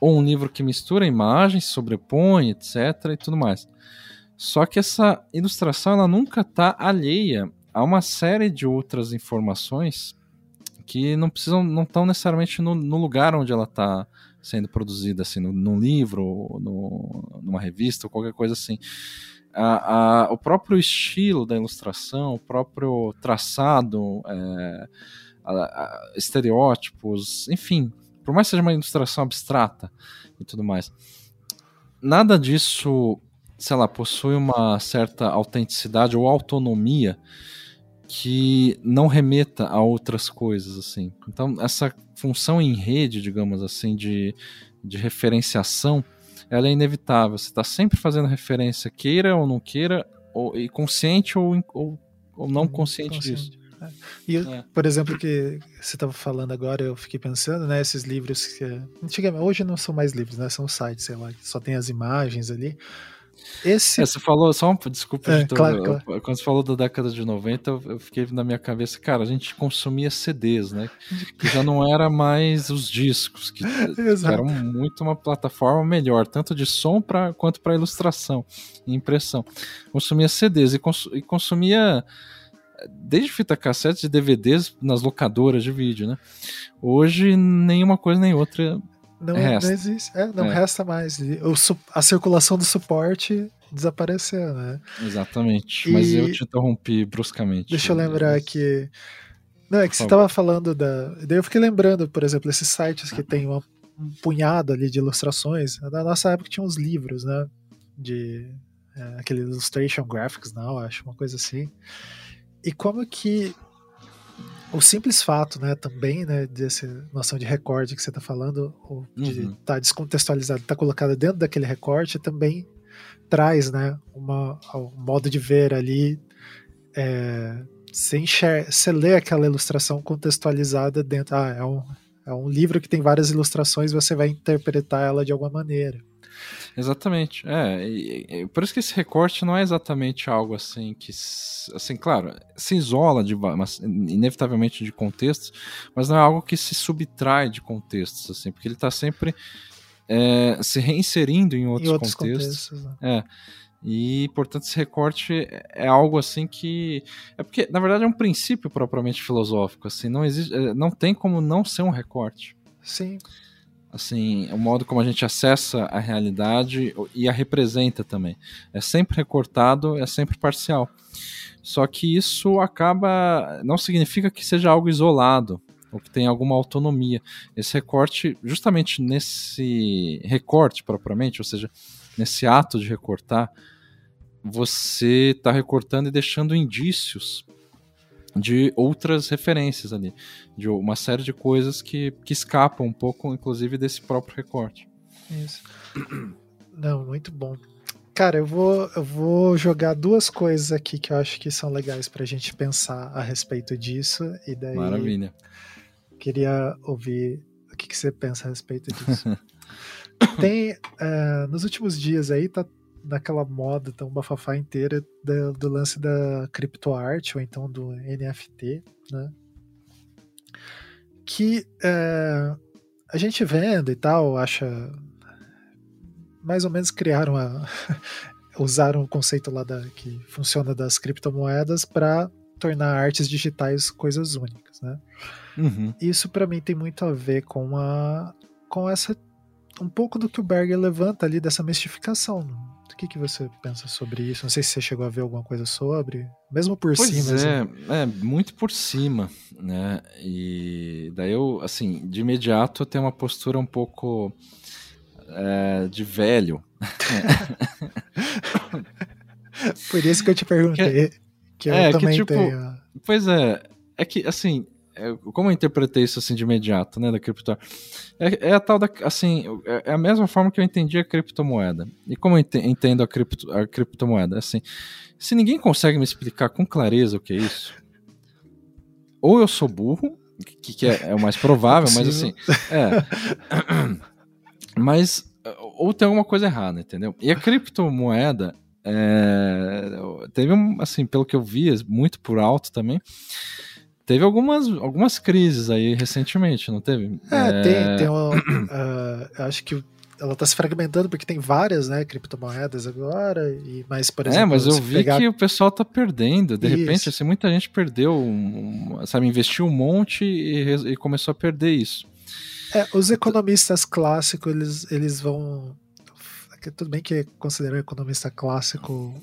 ou um livro que mistura imagens, sobrepõe, etc. e tudo mais. Só que essa ilustração ela nunca está alheia a uma série de outras informações que não precisam, não estão necessariamente no, no, lugar onde ela está sendo produzida, assim, no, num livro, no, numa revista, ou qualquer coisa assim. A, a, o próprio estilo da ilustração, o próprio traçado, é, a, estereótipos, enfim, por mais que seja uma ilustração abstrata e tudo mais, nada disso, sei lá, possui uma certa autenticidade ou autonomia que não remeta a outras coisas, assim. Então, essa função em rede, digamos assim, de, de referenciação, ela é inevitável. Você está sempre fazendo referência, queira ou não queira, ou, e consciente ou, ou, ou não consciente, consciente, disso. E, é. por exemplo, que você estava falando agora, eu fiquei pensando, né? Esses livros que. Antigamente, hoje não são mais livros, né? São sites, sei lá, que só tem as imagens ali. Esse... É, você falou, só um, desculpa, é, claro, claro. quando você falou da década de 90, eu, fiquei na minha cabeça, cara, a gente consumia CDs, né? Que já não era mais os discos, que, eram muito uma plataforma melhor, tanto de som pra, quanto para ilustração e impressão. Consumia CDs e, cons, e consumia desde fita cassete e DVDs nas locadoras de vídeo, né? Hoje, nenhuma coisa nem outra não, resta. não existe, é, não é. resta mais. O, a circulação do suporte desapareceu, né? Exatamente. E... Mas eu te interrompi bruscamente. Deixa eu lembrar que. Não, é que você estava falando da. Daí eu fiquei lembrando, por exemplo, esses sites que tem uma, um punhado ali de ilustrações. Na nossa época tinha uns livros, né? De. É, aquele Illustration Graphics Now, acho, uma coisa assim. E como que o simples fato, né, também, né, dessa noção de recorte que você está falando, ou de estar uhum. tá descontextualizado, estar tá colocado dentro daquele recorte, também traz, né, uma, um modo de ver ali, é, você, enxer você lê aquela ilustração contextualizada dentro, ah, é um, é um livro que tem várias ilustrações, você vai interpretar ela de alguma maneira. Exatamente. É, por isso que esse recorte não é exatamente algo assim que, assim, claro, se isola de, mas, inevitavelmente de contextos, mas não é algo que se subtrai de contextos, assim, porque ele está sempre é, se reinserindo em outros, em outros contextos. contextos né? É. E, portanto, esse recorte é algo assim que. É porque, na verdade, é um princípio propriamente filosófico. Assim, não, existe, é, não tem como não ser um recorte. Sim assim, o modo como a gente acessa a realidade e a representa também. É sempre recortado, é sempre parcial. Só que isso acaba não significa que seja algo isolado ou que tenha alguma autonomia. Esse recorte, justamente nesse recorte propriamente, ou seja, nesse ato de recortar, você está recortando e deixando indícios de outras referências ali, de uma série de coisas que, que escapam um pouco, inclusive, desse próprio recorte. Isso. Não, muito bom. Cara, eu vou, eu vou jogar duas coisas aqui que eu acho que são legais pra gente pensar a respeito disso. E daí. Maravilha. Queria ouvir o que, que você pensa a respeito disso. Tem. Uh, nos últimos dias aí, tá naquela moda tão bafafá inteira do, do lance da criptoarte ou então do NFT, né? Que é, a gente vendo e tal, acha mais ou menos criaram a usaram o conceito lá da que funciona das criptomoedas para tornar artes digitais coisas únicas, né? Uhum. Isso para mim tem muito a ver com a com essa um pouco do que o Berger levanta ali dessa mistificação o que, que você pensa sobre isso? Não sei se você chegou a ver alguma coisa sobre, mesmo por pois cima. É, assim. é, muito por cima, né? E daí eu, assim, de imediato eu tenho uma postura um pouco é, de velho. por isso que eu te perguntei. Que, que eu é, também que, tipo, tenho. Pois é, é que, assim, é, como eu interpretei isso assim de imediato, né, da cripto? É, é, a tal da, assim, é, é a mesma forma que eu entendi a criptomoeda. E como eu entendo a, cripto, a criptomoeda, assim, se ninguém consegue me explicar com clareza o que é isso, ou eu sou burro, que, que é, é, o mais provável, mas assim, é, mas ou tem alguma coisa errada, entendeu? E a criptomoeda é, teve um, assim, pelo que eu vi, muito por alto também teve algumas, algumas crises aí recentemente, não teve? É, é... tem, tem uma, uh, acho que ela está se fragmentando porque tem várias, né, criptomoedas agora, e mais, por é, exemplo... É, mas eu vi pegar... que o pessoal tá perdendo, de Isso. repente, assim, muita gente perdeu, um, sabe, investiu um monte e, e começou a perder isso. É, os economistas clássicos, eles, eles vão... Tudo bem que considerar economista clássico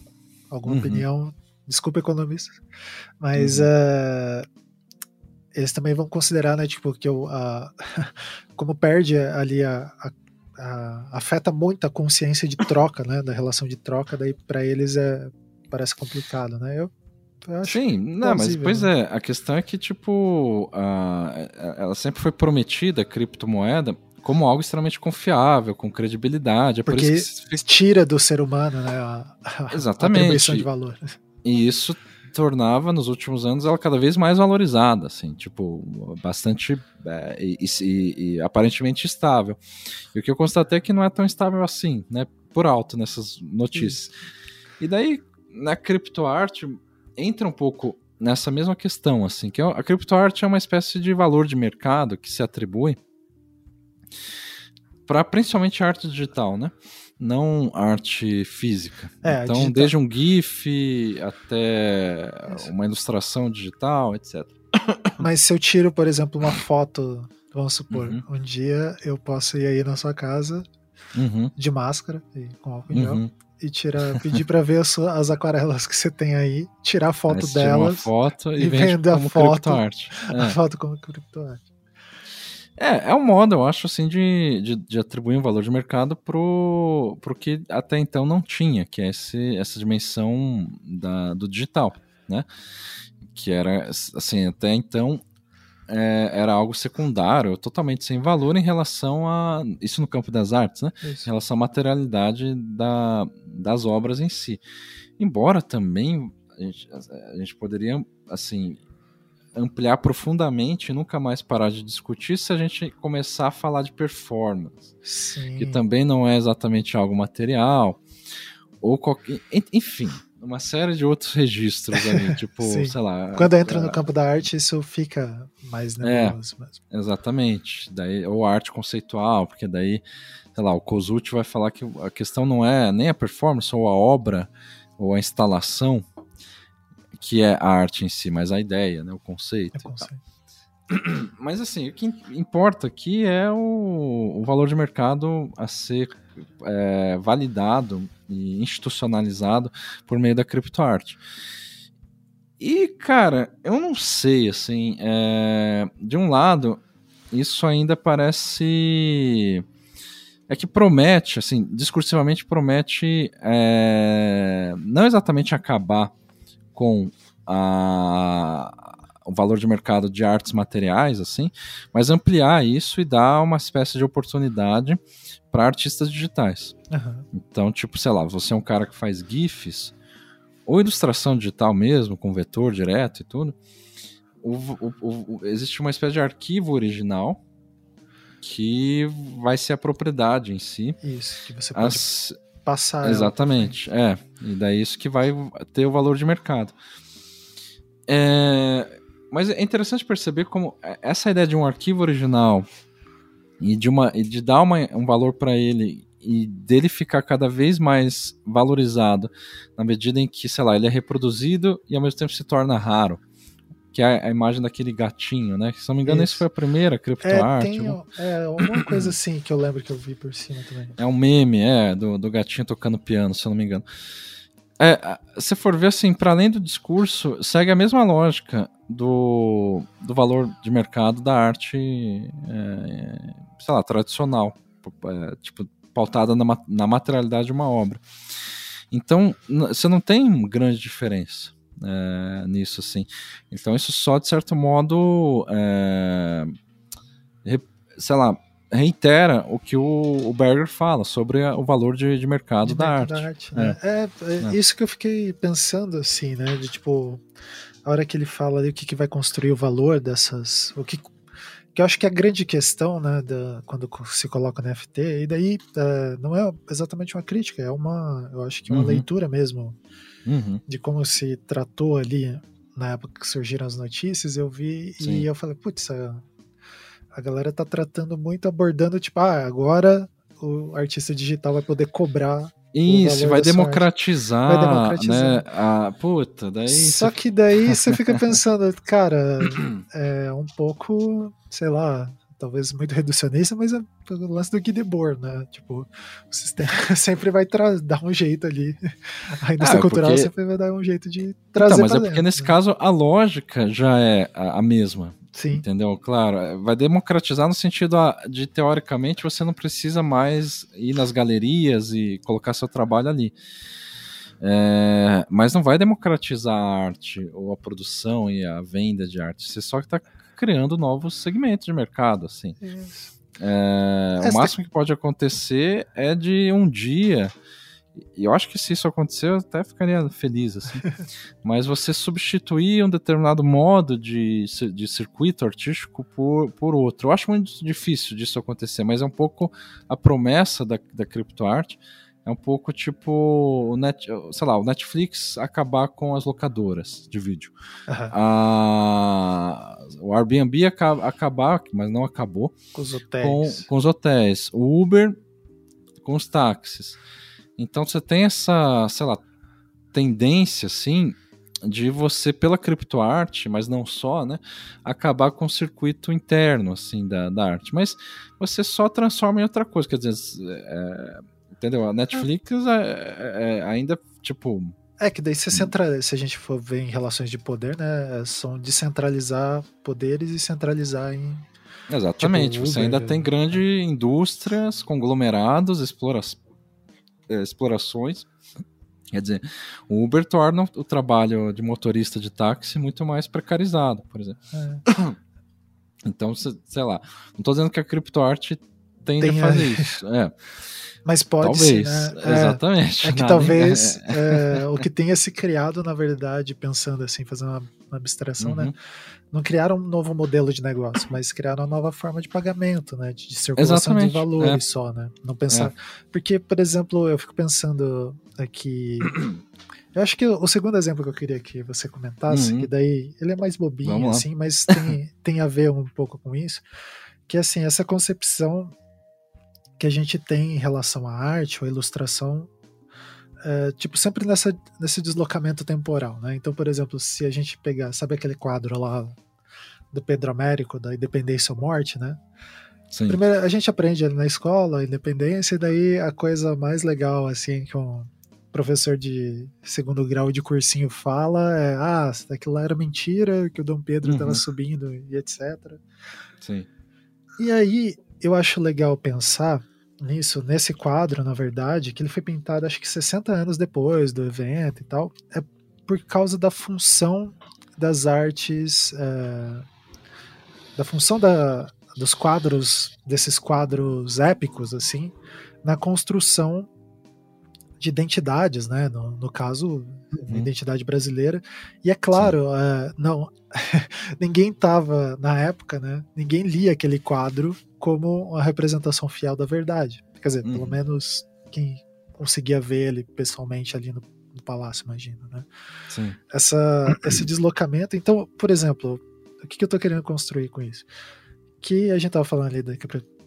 alguma uhum. opinião, desculpa economista, mas uhum. uh, eles também vão considerar, né, tipo, que o, a, como perde ali a, a, a, afeta muito a consciência de troca, né, da relação de troca, daí para eles é parece complicado, né? Eu, eu Sim, não, mas pois né? é, a questão é que tipo, a, ela sempre foi prometida a criptomoeda como algo extremamente confiável, com credibilidade. É Porque por isso que tira do ser humano, né, a, Exatamente. a atribuição de valor. E isso tornava, nos últimos anos, ela cada vez mais valorizada, assim, tipo, bastante é, e, e, e, aparentemente estável. E o que eu constatei é que não é tão estável assim, né? Por alto nessas notícias. E daí, na criptoarte, entra um pouco nessa mesma questão, assim, que é a criptoarte é uma espécie de valor de mercado que se atribui para principalmente arte digital, né? Não arte física. É, então, desde um GIF até uma ilustração digital, etc. Mas se eu tiro, por exemplo, uma foto, vamos supor, uhum. um dia eu posso ir aí na sua casa uhum. de máscara e com álcool em gel. Uhum. E tirar, pedir para ver as, as, aquarelas que você tem aí, tirar a foto delas. foto e, e vender a foto, a é. foto como criptoarte. É, é um modo, eu acho, assim, de, de, de, atribuir um valor de mercado pro, pro que até então não tinha, que é esse, essa dimensão da, do digital, né? Que era, assim, até então é, era algo secundário, totalmente sem valor em relação a. Isso no campo das artes, né? Isso. Em relação à materialidade da, das obras em si. Embora também a gente, a gente poderia, assim, ampliar profundamente e nunca mais parar de discutir se a gente começar a falar de performance. Sim. Que também não é exatamente algo material. Ou qualquer. Enfim, uma série de outros registros ali, tipo, sei lá. Quando entra no campo da arte, isso fica mais é, nebuloso é, mesmo. Exatamente. Daí, ou arte conceitual, porque daí, sei lá, o Kozuchi vai falar que a questão não é nem a performance ou a obra ou a instalação, que é a arte em si, mas a ideia, né, o conceito. É conceito. Mas assim, o que importa aqui é o, o valor de mercado a ser é, validado e institucionalizado por meio da criptoarte. E, cara, eu não sei, assim, é, de um lado, isso ainda parece. É que promete, assim, discursivamente promete é, não exatamente acabar com a, o valor de mercado de artes materiais, assim, mas ampliar isso e dar uma espécie de oportunidade para artistas digitais. Uhum. Então, tipo, sei lá, você é um cara que faz GIFs, ou ilustração digital mesmo, com vetor direto e tudo, o, o, o, existe uma espécie de arquivo original que vai ser a propriedade em si. Isso, que você pode As, passar. Exatamente, é. E daí isso que vai ter o valor de mercado. É, mas é interessante perceber como essa ideia de um arquivo original e de, uma, de dar uma, um valor para ele e dele ficar cada vez mais valorizado na medida em que, sei lá, ele é reproduzido e ao mesmo tempo se torna raro. Que é a imagem daquele gatinho, né? Se não me engano, isso, isso foi a primeira criptoarte. É, tem algum... é, uma coisa assim que eu lembro que eu vi por cima também. É um meme, é, do, do gatinho tocando piano, se eu não me engano. É, se for ver assim, para além do discurso, segue a mesma lógica do, do valor de mercado da arte, é, sei lá, tradicional, é, tipo, pautada na, na materialidade de uma obra. Então, você não tem grande diferença é, nisso, assim. Então, isso só, de certo modo, é, sei lá, reitera o que o, o Berger fala sobre o valor de, de mercado de da arte. Da arte né? é. É, é, é. isso que eu fiquei pensando, assim, né? De tipo, a hora que ele fala ali o que, que vai construir o valor dessas. O que, que eu acho que é a grande questão, né, da, quando se coloca no NFT, e daí é, não é exatamente uma crítica, é uma, eu acho que uma uhum. leitura mesmo uhum. de como se tratou ali na época que surgiram as notícias, eu vi Sim. e eu falei, putz, a galera tá tratando muito, abordando, tipo, ah, agora o artista digital vai poder cobrar. Isso, vai democratizar, vai democratizar, né? A, puta, daí. Só que daí você fica pensando, cara, é um pouco, sei lá, talvez muito reducionista, mas é o lance do Guy Debord, né? Tipo, o sistema sempre vai dar um jeito ali. A indústria ah, cultural porque... sempre vai dar um jeito de trazer. Então, mas é porque nesse né? caso a lógica já é a, a mesma. Sim. Entendeu? Claro, é, vai democratizar no sentido de, teoricamente, você não precisa mais ir nas galerias e colocar seu trabalho ali. É, mas não vai democratizar a arte ou a produção e a venda de arte. Você só está criando novos segmentos de mercado, assim. É, o máximo que pode acontecer é de um dia E eu acho que se isso acontecer, eu até ficaria feliz, assim. Mas você substituir um determinado modo de, de circuito artístico por, por outro. Eu acho muito difícil disso acontecer, mas é um pouco a promessa da, da criptoarte. É um pouco tipo o net, sei lá, o Netflix acabar com as locadoras de vídeo. Uhum. A, o Airbnb acabar, mas não acabou. Com os hotéis. Com, com os hotéis. O Uber com os táxis. Então você tem essa, sei lá, tendência assim de você pela criptoarte, mas não só, né, acabar com o circuito interno assim da, da arte. Mas você só transforma em outra coisa, quer dizer, é, entendeu? A Netflix é, é, é ainda tipo é que daí você centra, se a gente for ver em relações de poder, né, são descentralizar poderes e centralizar em Exatamente, tipo, você ainda tem grandes indústrias, conglomerados, exploração é, explorações. Quer dizer, o Uber torna o trabalho de motorista de táxi muito mais precarizado, por exemplo. É. Então, sei lá, não estou dizendo que a criptoarte tende Tem, a fazer isso. É. Mas pode talvez, ser, né? É, Exatamente. É, que talvez é, o que tenha se criado, na verdade, pensando assim, fazendo uma, uma abstração, né? uhum. né? não criaram um novo modelo de negócio, mas criaram uma nova forma de pagamento, né? De, circulação Exatamente. de valores é. só, né? Não pensar. É. Porque, por exemplo, eu fico pensando aqui. Eu acho que o segundo exemplo que eu queria que você comentasse, uhum. que daí ele é mais bobinho, assim, mas tem, tem a ver um pouco com isso, que assim, essa concepção que a gente tem em relação à arte ou à ilustração é, tipo, sempre nessa, nesse deslocamento temporal, né? Então, por exemplo, se a gente pegar, sabe aquele quadro lá do Pedro Américo, da Independência ou Morte, né? Sim. Primeiro, a gente aprende ali na escola, a independência, e daí a coisa mais legal, assim, que um professor de segundo grau de cursinho fala é: ah, aquilo lá era mentira, que o Dom Pedro estava uhum. subindo e etc. Sim. E aí, eu acho legal pensar nisso, nesse quadro, na verdade, que ele foi pintado acho que 60 anos depois do evento e tal, é por causa da função das artes, é, da função da, dos quadros, desses quadros épicos, assim, na construção de identidades, né? No, no caso, uhum. identidade brasileira. E é claro, uh, não, ninguém estava na época, né? Ninguém lia aquele quadro como uma representação fiel da verdade. Quer dizer, uhum. pelo menos quem conseguia ver ele pessoalmente ali no, no palácio, imagino, né? Sim. Essa, esse deslocamento. Então, por exemplo, o que, que eu estou querendo construir com isso? Que a gente estava falando ali da,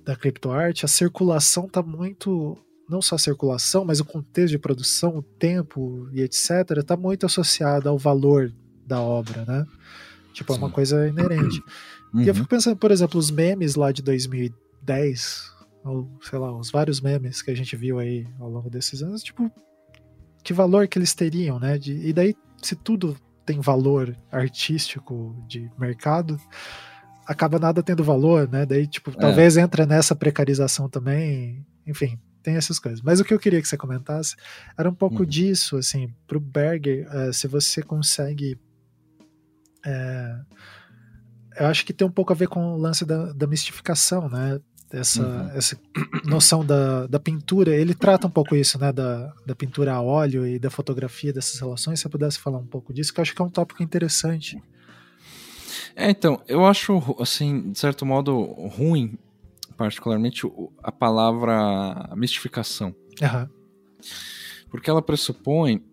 da criptoarte, a circulação está muito não só a circulação, mas o contexto de produção, o tempo e etc., está muito associado ao valor da obra, né? Tipo, Sim. é uma coisa inerente. Uhum. E eu fico pensando, por exemplo, os memes lá de 2010, ou sei lá, os vários memes que a gente viu aí ao longo desses anos, tipo, que valor que eles teriam, né? De, e daí, se tudo tem valor artístico de mercado, acaba nada tendo valor, né? Daí, tipo, é. talvez entra nessa precarização também, enfim, tem essas coisas. Mas o que eu queria que você comentasse era um pouco uhum. disso, assim, pro Berger, uh, se você consegue. Uh, eu acho que tem um pouco a ver com o lance da, da mistificação, né? Essa, uhum. essa noção da, da pintura, ele trata um pouco isso, né? Da, da pintura a óleo e da fotografia dessas relações. Se você pudesse falar um pouco disso, que eu acho que é um tópico interessante. É, então, eu acho, assim, de certo modo, ruim particularmente a palavra mistificação. Uhum. Porque ela pressupõe.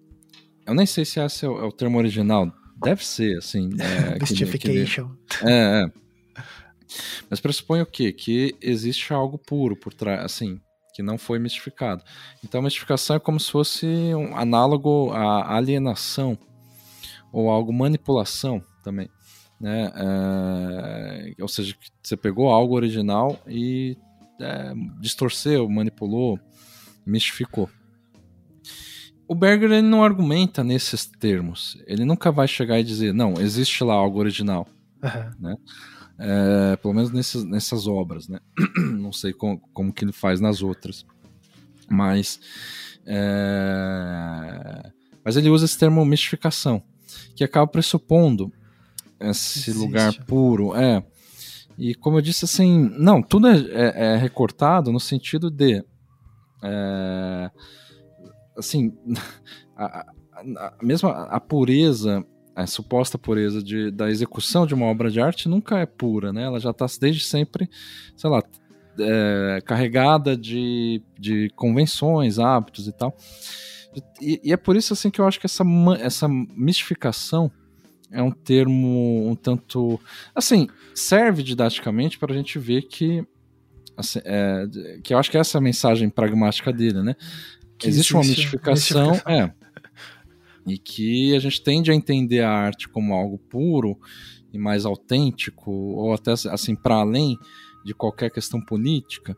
Eu nem sei se esse é o, é o termo original. Deve ser, assim. É, Mystification. é, é. Mas pressupõe o quê? Que existe algo puro por trás, assim, que não foi mistificado. Então a mistificação é como se fosse um análogo à alienação ou algo manipulação também né? É, ou seja, você pegou algo original e é, distorceu, manipulou, mistificou. O Berger ele não argumenta nesses termos. Ele nunca vai chegar e dizer, não, existe lá algo original, uhum. né? É, pelo menos nessas, nessas obras, né? não sei como, como que ele faz nas outras, mas é, mas ele usa esse termo mistificação, que acaba pressupondo esse Existe. lugar puro. É. E como eu disse, assim, não, tudo é, é, é recortado no sentido de. É, assim, a, a, mesma a pureza, a suposta pureza de, da execução de uma obra de arte nunca é pura, né? Ela já está desde sempre, sei lá, é, carregada de, de convenções, hábitos e tal. E, e, é por isso assim que eu acho que essa, essa mistificação é um termo um tanto assim serve didaticamente para a gente ver que assim, é, que eu acho que é essa a mensagem pragmática dele, né? Que existe, existe uma mistificação, mistificação, é, e que a gente tende a entender a arte como algo puro e mais autêntico ou até assim para além de qualquer questão política.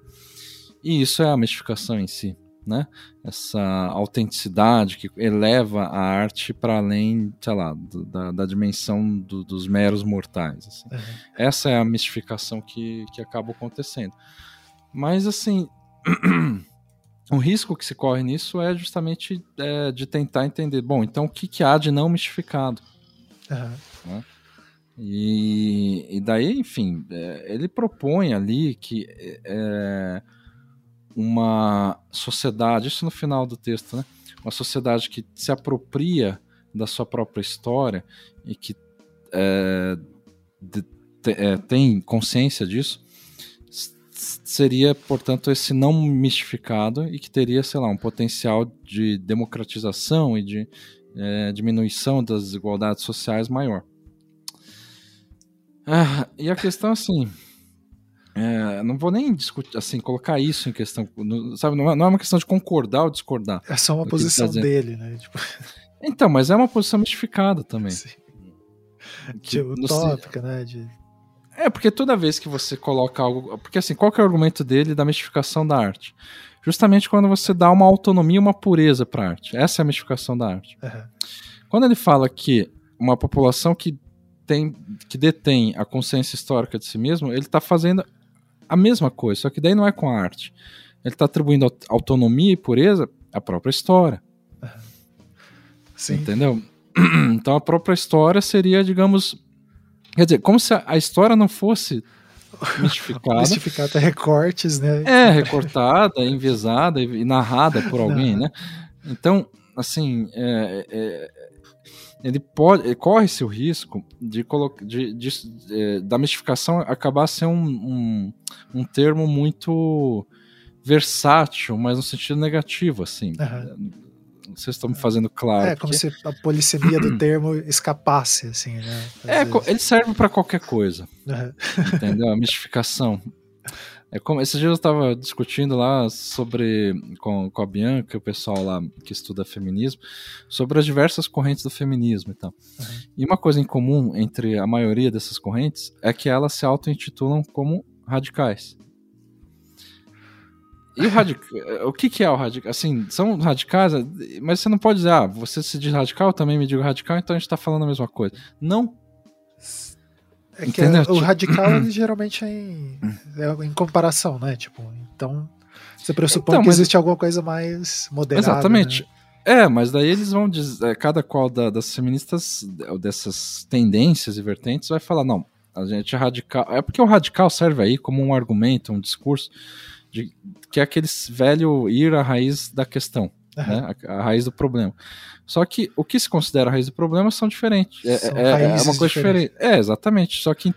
E isso é a mistificação em si, né? Essa autenticidade que eleva a arte para além, sei lá, do, da, da, dimensão do, dos meros mortais. Assim. Uhum. Essa é a mistificação que, que acaba acontecendo. Mas, assim, o risco que se corre nisso é justamente é, de tentar entender, bom, então o que, que há de não mistificado? Uhum. Né? E, e daí, enfim, é, ele propõe ali que é, uma sociedade, isso no final do texto, né? Uma sociedade que se apropria da sua própria história e que é, de, te, é, tem consciência disso, seria, portanto, esse não mistificado e que teria, sei lá, um potencial de democratização e de é, diminuição das desigualdades sociais maior. Ah, e a questão assim, é, não vou nem discutir, assim, colocar isso em questão, sabe? Não é, não é uma questão de concordar ou discordar. É só uma tá posição tá dele, né? Tipo... Então, mas é uma posição mistificada também. Sim. Que, utópica, né? De... É, porque toda vez que você coloca algo. Porque assim, qual que é o argumento dele da mistificação da arte? Justamente quando você dá uma autonomia, uma pureza para a arte. Essa é a mistificação da arte. Uhum. Quando ele fala que uma população que tem, que detém a consciência histórica de si mesmo, ele está fazendo a mesma coisa, só que daí não é com a arte. Ele está atribuindo autonomia e pureza à própria história. Sim. Entendeu? Então a própria história seria, digamos. Quer dizer, como se a história não fosse mistificada. mistificada, recortes, né? É, recortada, envezada e narrada por alguém, não. né? Então, assim, é, é, ele pode corre-se o risco de, de, de, de, é, da mistificação acabar sendo um, um, um, termo muito versátil, mas no sentido negativo, assim. Uhum. Vocês estão me fazendo claro. É, como se a polissemia do termo escapasse, assim, né? é, vezes. ele serve para qualquer coisa. Uhum. Entendeu? A mistificação. É como, esses dias eu estava discutindo lá sobre com, com a Bianca, o pessoal lá que estuda feminismo, sobre as diversas correntes do feminismo e tal. Uhum. E uma coisa em comum entre a maioria dessas correntes é que elas se auto-intitulam como radicais. E o radical, o que, que é o radical? Assim, são radicais, mas você não pode dizer, ah, você se diz radical, eu também me digo radical, então a gente está falando a mesma coisa. Não é que é, o radical ele geralmente é em, é em comparação, né? Tipo, então você pressupõe então, que mas... existe alguma coisa mais moderada. Exatamente. Né? É, mas daí eles vão dizer, é, cada qual da, das feministas, dessas tendências e vertentes, vai falar, não, a gente é radical. É porque o radical serve aí como um argumento, um discurso, de, que é aquele velho ir à raiz da questão. Né? a, a raiz do problema. Só que o que se considera a raiz do problema são diferentes. É, são é, é uma coisa diferente. É, exatamente. Só que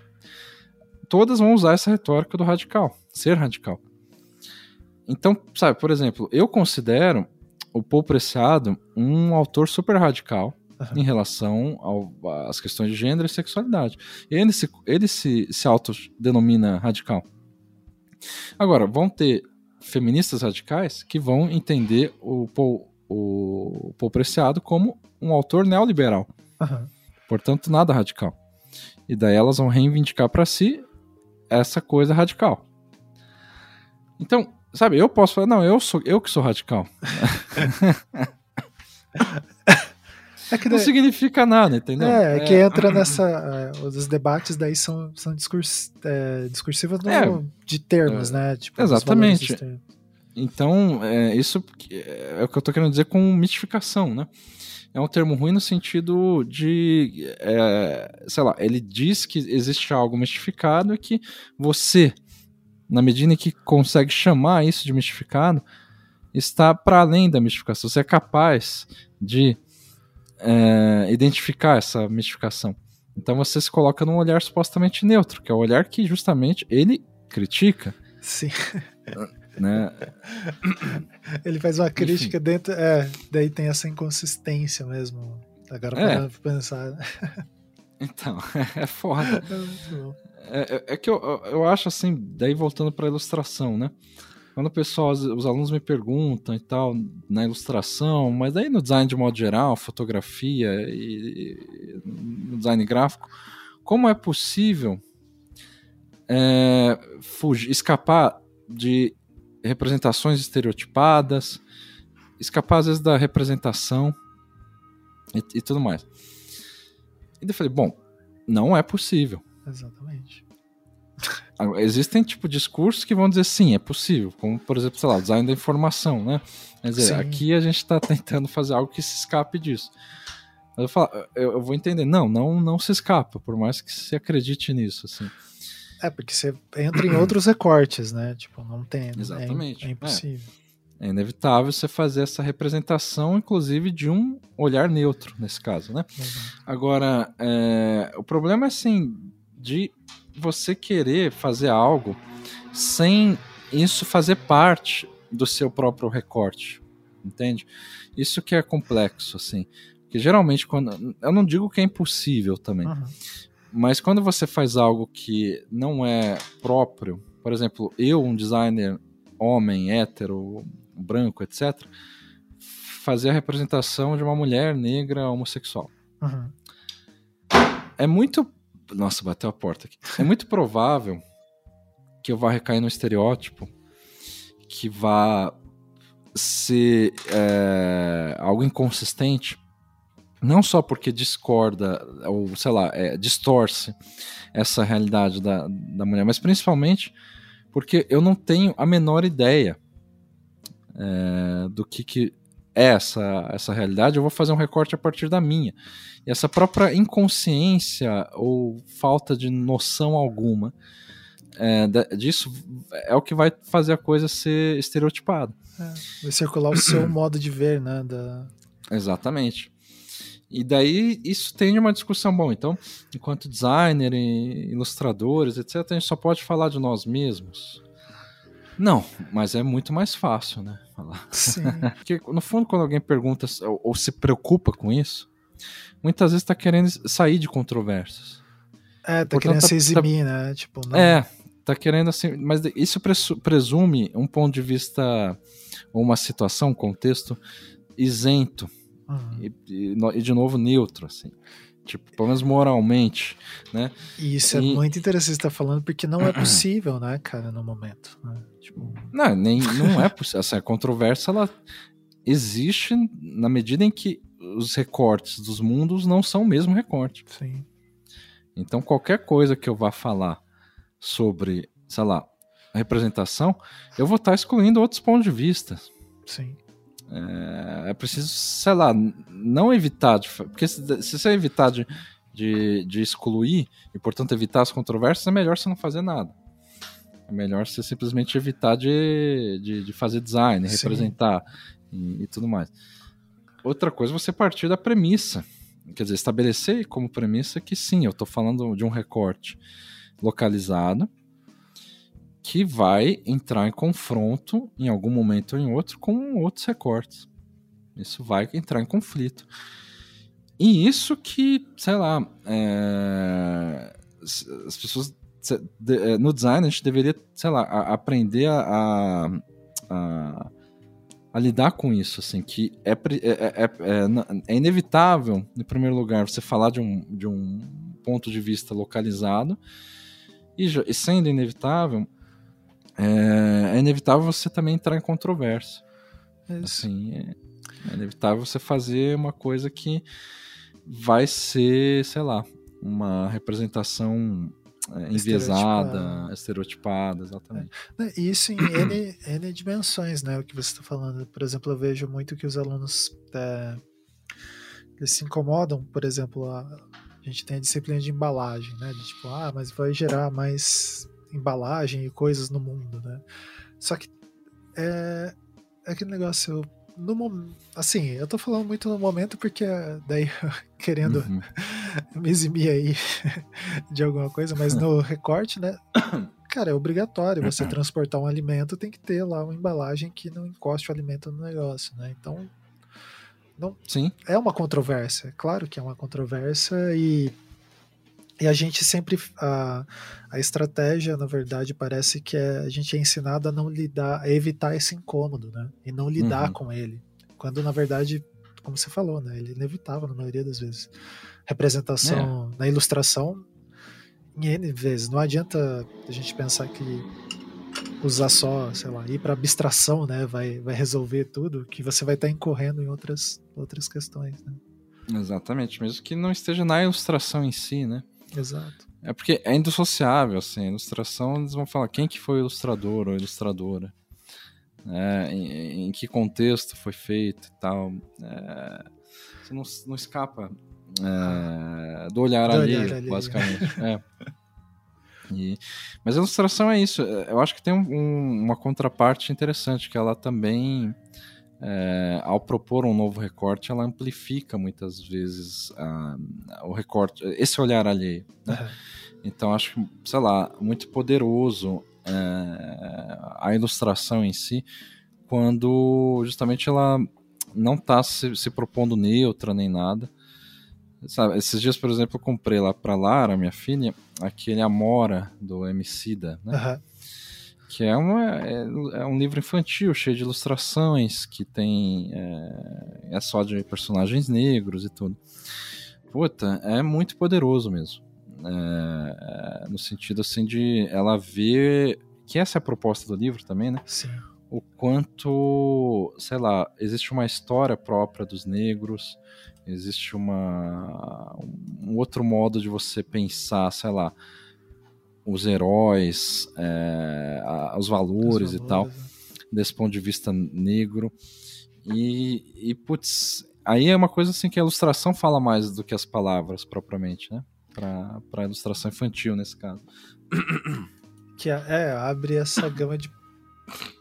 todas vão usar essa retórica do radical, ser radical. Então, sabe, por exemplo, eu considero o Paul Preciado um autor super radical uhum. em relação às questões de gênero e sexualidade. Ele se, ele se, se autodenomina radical. Agora, vão ter feministas radicais que vão entender o Paul o Paul Preciado como um autor neoliberal. Uhum. Portanto, nada radical. E daí elas vão reivindicar para si essa coisa radical. Então, sabe, eu posso falar, não, eu sou eu que sou radical. É que não significa nada, entendeu? É, é que é. entra nessa. É, os debates daí são, são discurs, é, discursivos no, é. de termos, né? Tipo, exatamente. Então, isso é o que eu tô querendo dizer com mitificação, né? É um termo ruim no sentido de, sei lá, ele diz que existe algo mistificado e que você, na medida em que consegue chamar isso de mistificado, está para além da mistificação. Você é capaz de é, identificar essa mistificação. Então você se coloca num olhar supostamente neutro, que é o olhar que justamente ele critica. Sim. Né? Ele faz uma crítica Enfim. dentro. É, daí tem essa inconsistência mesmo. Agora é. para pensar. Então, é foda. É, é, é, que eu, eu acho assim, daí voltando para a ilustração, né? Quando o pessoal, os alunos me perguntam e tal, na ilustração, mas aí no design de modo geral, fotografia e, e no design gráfico, como é possível é, fugir, escapar de representações estereotipadas, escapar às vezes da representação e, e tudo mais. E eu falei, bom, não é possível. Exatamente. Existem, tipo, discursos que vão dizer sim, é possível, como, por exemplo, sei lá, o design da informação, né? Quer dizer, sim. aqui a gente está tentando fazer algo que se escape disso. Eu, falo, eu, eu, vou entender, não, não, não se escapa, por mais que se acredite nisso, assim. É, porque você entra em outros recortes, né? Tipo, não tem. É Exatamente. É, é impossível. É. é. inevitável você fazer essa representação, inclusive, de um olhar neutro, nesse caso, né? Uhum. Agora, é, o problema é assim, de você querer fazer algo sem isso fazer parte do seu próprio recorte, entende? Isso que é complexo, assim. Porque geralmente, quando. Eu não digo que é impossível também. Uhum. Mas quando você faz algo que não é próprio, por exemplo, eu, um designer homem, hétero, branco, etc., fazer a representação de uma mulher negra homossexual. Uhum. É muito nossa, bateu a porta aqui. É muito provável que eu vá recair no estereótipo que vá ser é, algo inconsistente, não só porque discorda ou sei lá é, distorce essa realidade da, da mulher, mas principalmente porque eu não tenho a menor ideia é, do que, que é essa, essa realidade, eu vou fazer um recorte a partir da minha. E essa própria inconsciência ou falta de noção alguma é, disso é o que vai fazer a coisa ser estereotipada. É, vai circular o seu modo de ver, né? Da... Exatamente. E daí isso tem uma discussão. Bom, então, enquanto designer e ilustradores, etc., a gente só pode falar de nós mesmos. Não, mas é muito mais fácil, né? Falar. Sim. Porque, no fundo, quando alguém pergunta ou, ou se preocupa com isso, muitas vezes está querendo sair de controvérsias. É, tá Portanto, querendo tá, se eximir, tá, né? Tipo, não... É, tá querendo assim. Mas isso presume um ponto de vista, ou uma situação, um contexto isento. Uhum. E, e, e, de novo neutro, assim tipo, pelo menos moralmente, né? E isso é e... é muito interessante estar tá falando, porque não é possível, né, cara, no momento. Né? Tipo... Não, nem, não é possível. Essa controvérsia, ela existe na medida em que os recortes dos mundos não são o mesmo recorte. Sim. Então, qualquer coisa que eu vá falar sobre, sei lá, a representação, eu vou estar excluindo outros pontos de vista. Sim. É, é preciso, sei lá, não evitar, de, porque se, se você evitar de, de, de, excluir e, portanto, evitar as controvérsias, é melhor você não fazer nada. É melhor você simplesmente evitar de, de, de fazer design, Sim. representar e, e, tudo mais. Outra coisa, você partir da premissa. Quer dizer, estabelecer como premissa que sim, eu estou falando de um recorte localizado que vai entrar em confronto em algum momento ou em outro com outros recortes. Isso vai entrar em conflito. E isso que, sei lá, é, as pessoas. É, no design a gente deveria, sei lá, aprender a, a, a, lidar com isso, assim, que é, é, é, é, é inevitável, em primeiro lugar, você falar de um, de um ponto de vista localizado, e, e sendo inevitável, é, é inevitável você também entrar em controvérsia. Assim, é, é, inevitável você fazer uma coisa que vai ser, sei lá, uma representação é, enviesada, estereotipada, exatamente. É. Isso em N, N dimensões, né? O que você está falando. Por exemplo, eu vejo muito que os alunos é, eles se incomodam, por exemplo, a, a gente tem a disciplina de embalagem, né? De tipo, ah, mas vai gerar mais embalagem e coisas no mundo, né? Só que é, é aquele negócio. No mom... Assim, eu tô falando muito no momento porque daí querendo uhum. me eximir aí de alguma coisa, mas no recorte, né? Cara, é obrigatório você transportar um alimento, tem que ter lá uma embalagem que não encoste o alimento no negócio, né? Então, não, Sim. é uma controvérsia, claro que é uma controvérsia e e a gente sempre. A, a estratégia, na verdade, parece que é, a gente é ensinado a não lidar, a evitar esse incômodo, né? E não lidar uhum. com ele. Quando, na verdade, como você falou, né? Ele é inevitável na maioria das vezes. Representação é. na ilustração, em N vezes. Não adianta a gente pensar que usar só, sei lá, ir para abstração, né? Vai, vai resolver tudo, que você vai estar tá incorrendo em outras, outras questões, né? Exatamente, mesmo que não esteja na ilustração em si, né? Exato. É porque é indissociável, assim, a ilustração, eles vão falar quem que foi o ilustrador ou ilustradora, é, em, em, que contexto foi feito e tal. É, você não, não escapa é, do olhar do alheio, olhar basicamente. é. E, mas a ilustração é isso. Eu acho que tem um, uma contraparte interessante, que ela também é, ao propor um novo recorte, ela amplifica muitas vezes o recorte, esse olhar alheio. Né? Uhum. Então, acho que, sei lá, muito poderoso é, a ilustração em si, quando justamente ela não está se, se, propondo neutra nem nada. Sabe, esses dias, por exemplo, eu comprei lá para Lara, minha filha, aquele Amora do Emicida, né? Uhum que é, uma, é, é, um livro infantil cheio de ilustrações, que tem. É, é, só de personagens negros e tudo. Puta, é muito poderoso mesmo. É, no sentido assim de ela ver. Que essa é a proposta do livro também, né? Sim. O quanto, sei lá, existe uma história própria dos negros, existe uma, um outro modo de você pensar, sei lá os heróis, é, a, os, valores os valores e tal, desse ponto de vista negro. E, e, putz, aí é uma coisa assim que a ilustração fala mais do que as palavras propriamente, né? Para a ilustração infantil, nesse caso. Que é, é, abre essa gama de,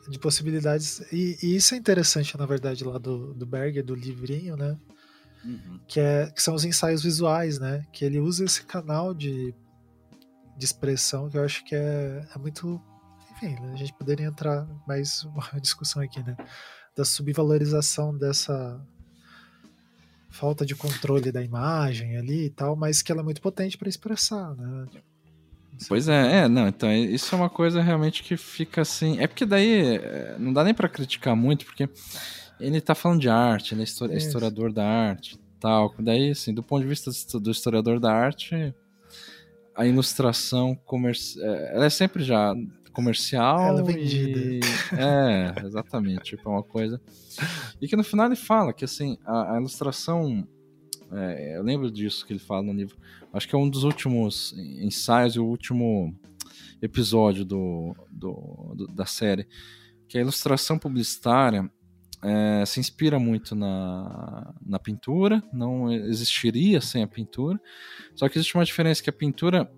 de possibilidades. E, e, isso é interessante, na verdade, lá do, do Berger, do livrinho, né? Uhum. Que, é, que são os ensaios visuais, né? Que ele usa esse canal de de expressão que eu acho que é, é muito. Enfim, né, a gente poderia entrar mais uma discussão aqui, né? Da subvalorização dessa falta de controle da imagem ali e tal, mas que ela é muito potente para expressar, né? Pois é, é, não, então isso é uma coisa realmente que fica assim. É porque daí é, não dá nem para criticar muito, porque ele tá falando de arte, ele é historiador da arte tal. Daí, assim, do ponto de vista do historiador da arte, a ilustração comercial. É, ela é sempre já comercial. Ela é vendida. E... É, exatamente. tipo, é uma coisa. E que no final ele fala que assim, a, a ilustração. É, eu lembro disso que ele fala no livro. Acho que é um dos últimos ensaios e o último episódio do, do, do, da série. Que a ilustração publicitária é, se inspira muito na, na pintura, não existiria sem a pintura. Só que existe uma diferença que a pintura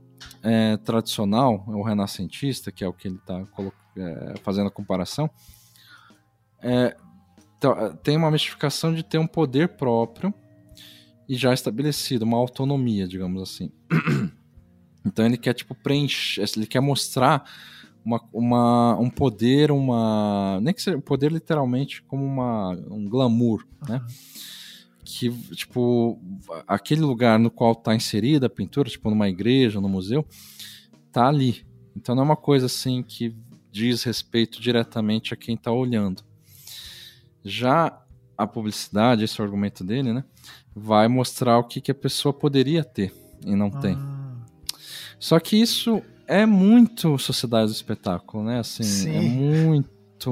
é, tradicional, o renascentista, que é o que ele está é, fazendo a comparação, é, tem uma mistificação de ter um poder próprio e já estabelecido, uma autonomia, digamos assim. então ele quer tipo preencher, ele quer mostrar uma, uma, um poder, uma. Nem que seja um poder literalmente como uma, um glamour, uhum. né? Que, tipo, aquele lugar no qual está inserida a pintura, tipo numa igreja, no museu, tá ali. Então não é uma coisa assim que diz respeito diretamente a quem está olhando. Já a publicidade, esse é o argumento dele, né? Vai mostrar o que, que a pessoa poderia ter e não tem. Ah. Só que isso é muito sociedade do espetáculo, né? Assim, é Sim. é muito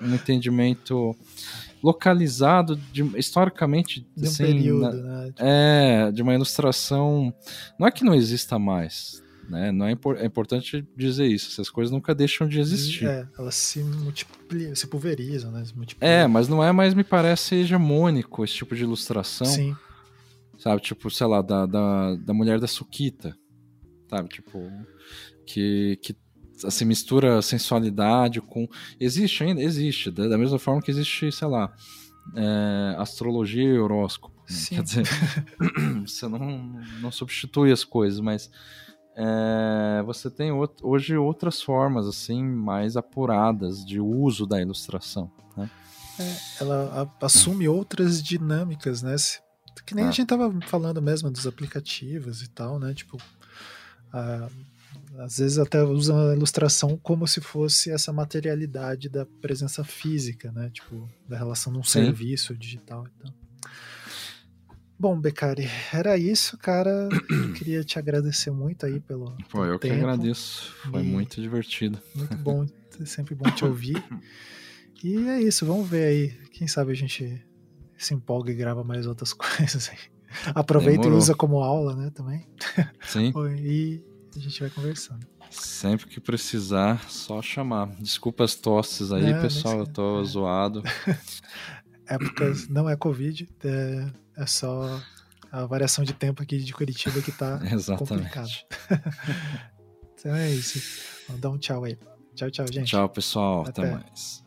um entendimento localizado de, historicamente de um assim, período, na, né? Tipo... É, de uma ilustração. Não é que não exista mais, né? Não é, impor, é importante dizer isso. Essas coisas nunca deixam de existir. É, elas se multiplicam, se pulverizam, né? Se é, mas não é mais, me parece, hegemônico esse tipo de ilustração. Sim. Sabe, tipo, sei lá, da, da, da mulher da Suquita. Sabe, tipo que, que assim, mistura sensualidade com. Existe ainda? Existe. Da mesma forma que existe, sei lá, é, astrologia e horóscopo. Né? Quer dizer, você não, não substitui as coisas, mas é, você tem hoje outras formas assim mais apuradas de uso da ilustração. Né? É, ela assume outras dinâmicas, né? Que nem a gente tava falando mesmo dos aplicativos e tal, né? Tipo, a, às vezes até usa a ilustração como se fosse essa materialidade da presença física, né? Tipo, da relação de um Sim. serviço digital. Então. Bom, Becari, era isso, cara. Eu queria te agradecer muito aí pelo. Pô, eu tempo. que agradeço. Foi e... muito divertido. Muito bom, é sempre bom te ouvir. E é isso, vamos ver aí. Quem sabe a gente se empolga e grava mais outras coisas aí. Aproveita Demorou. e usa como aula, né, também. Sim. e a gente vai conversando. Sempre que precisar, só chamar. Desculpa as tosses aí, pessoal, eu tô é. zoado. É porque não é Covid, é é só a variação de tempo aqui de Curitiba que tá complicado. então é isso. Vamos dar um tchau aí. Tchau, tchau, gente. Tchau, pessoal. Até, Até mais.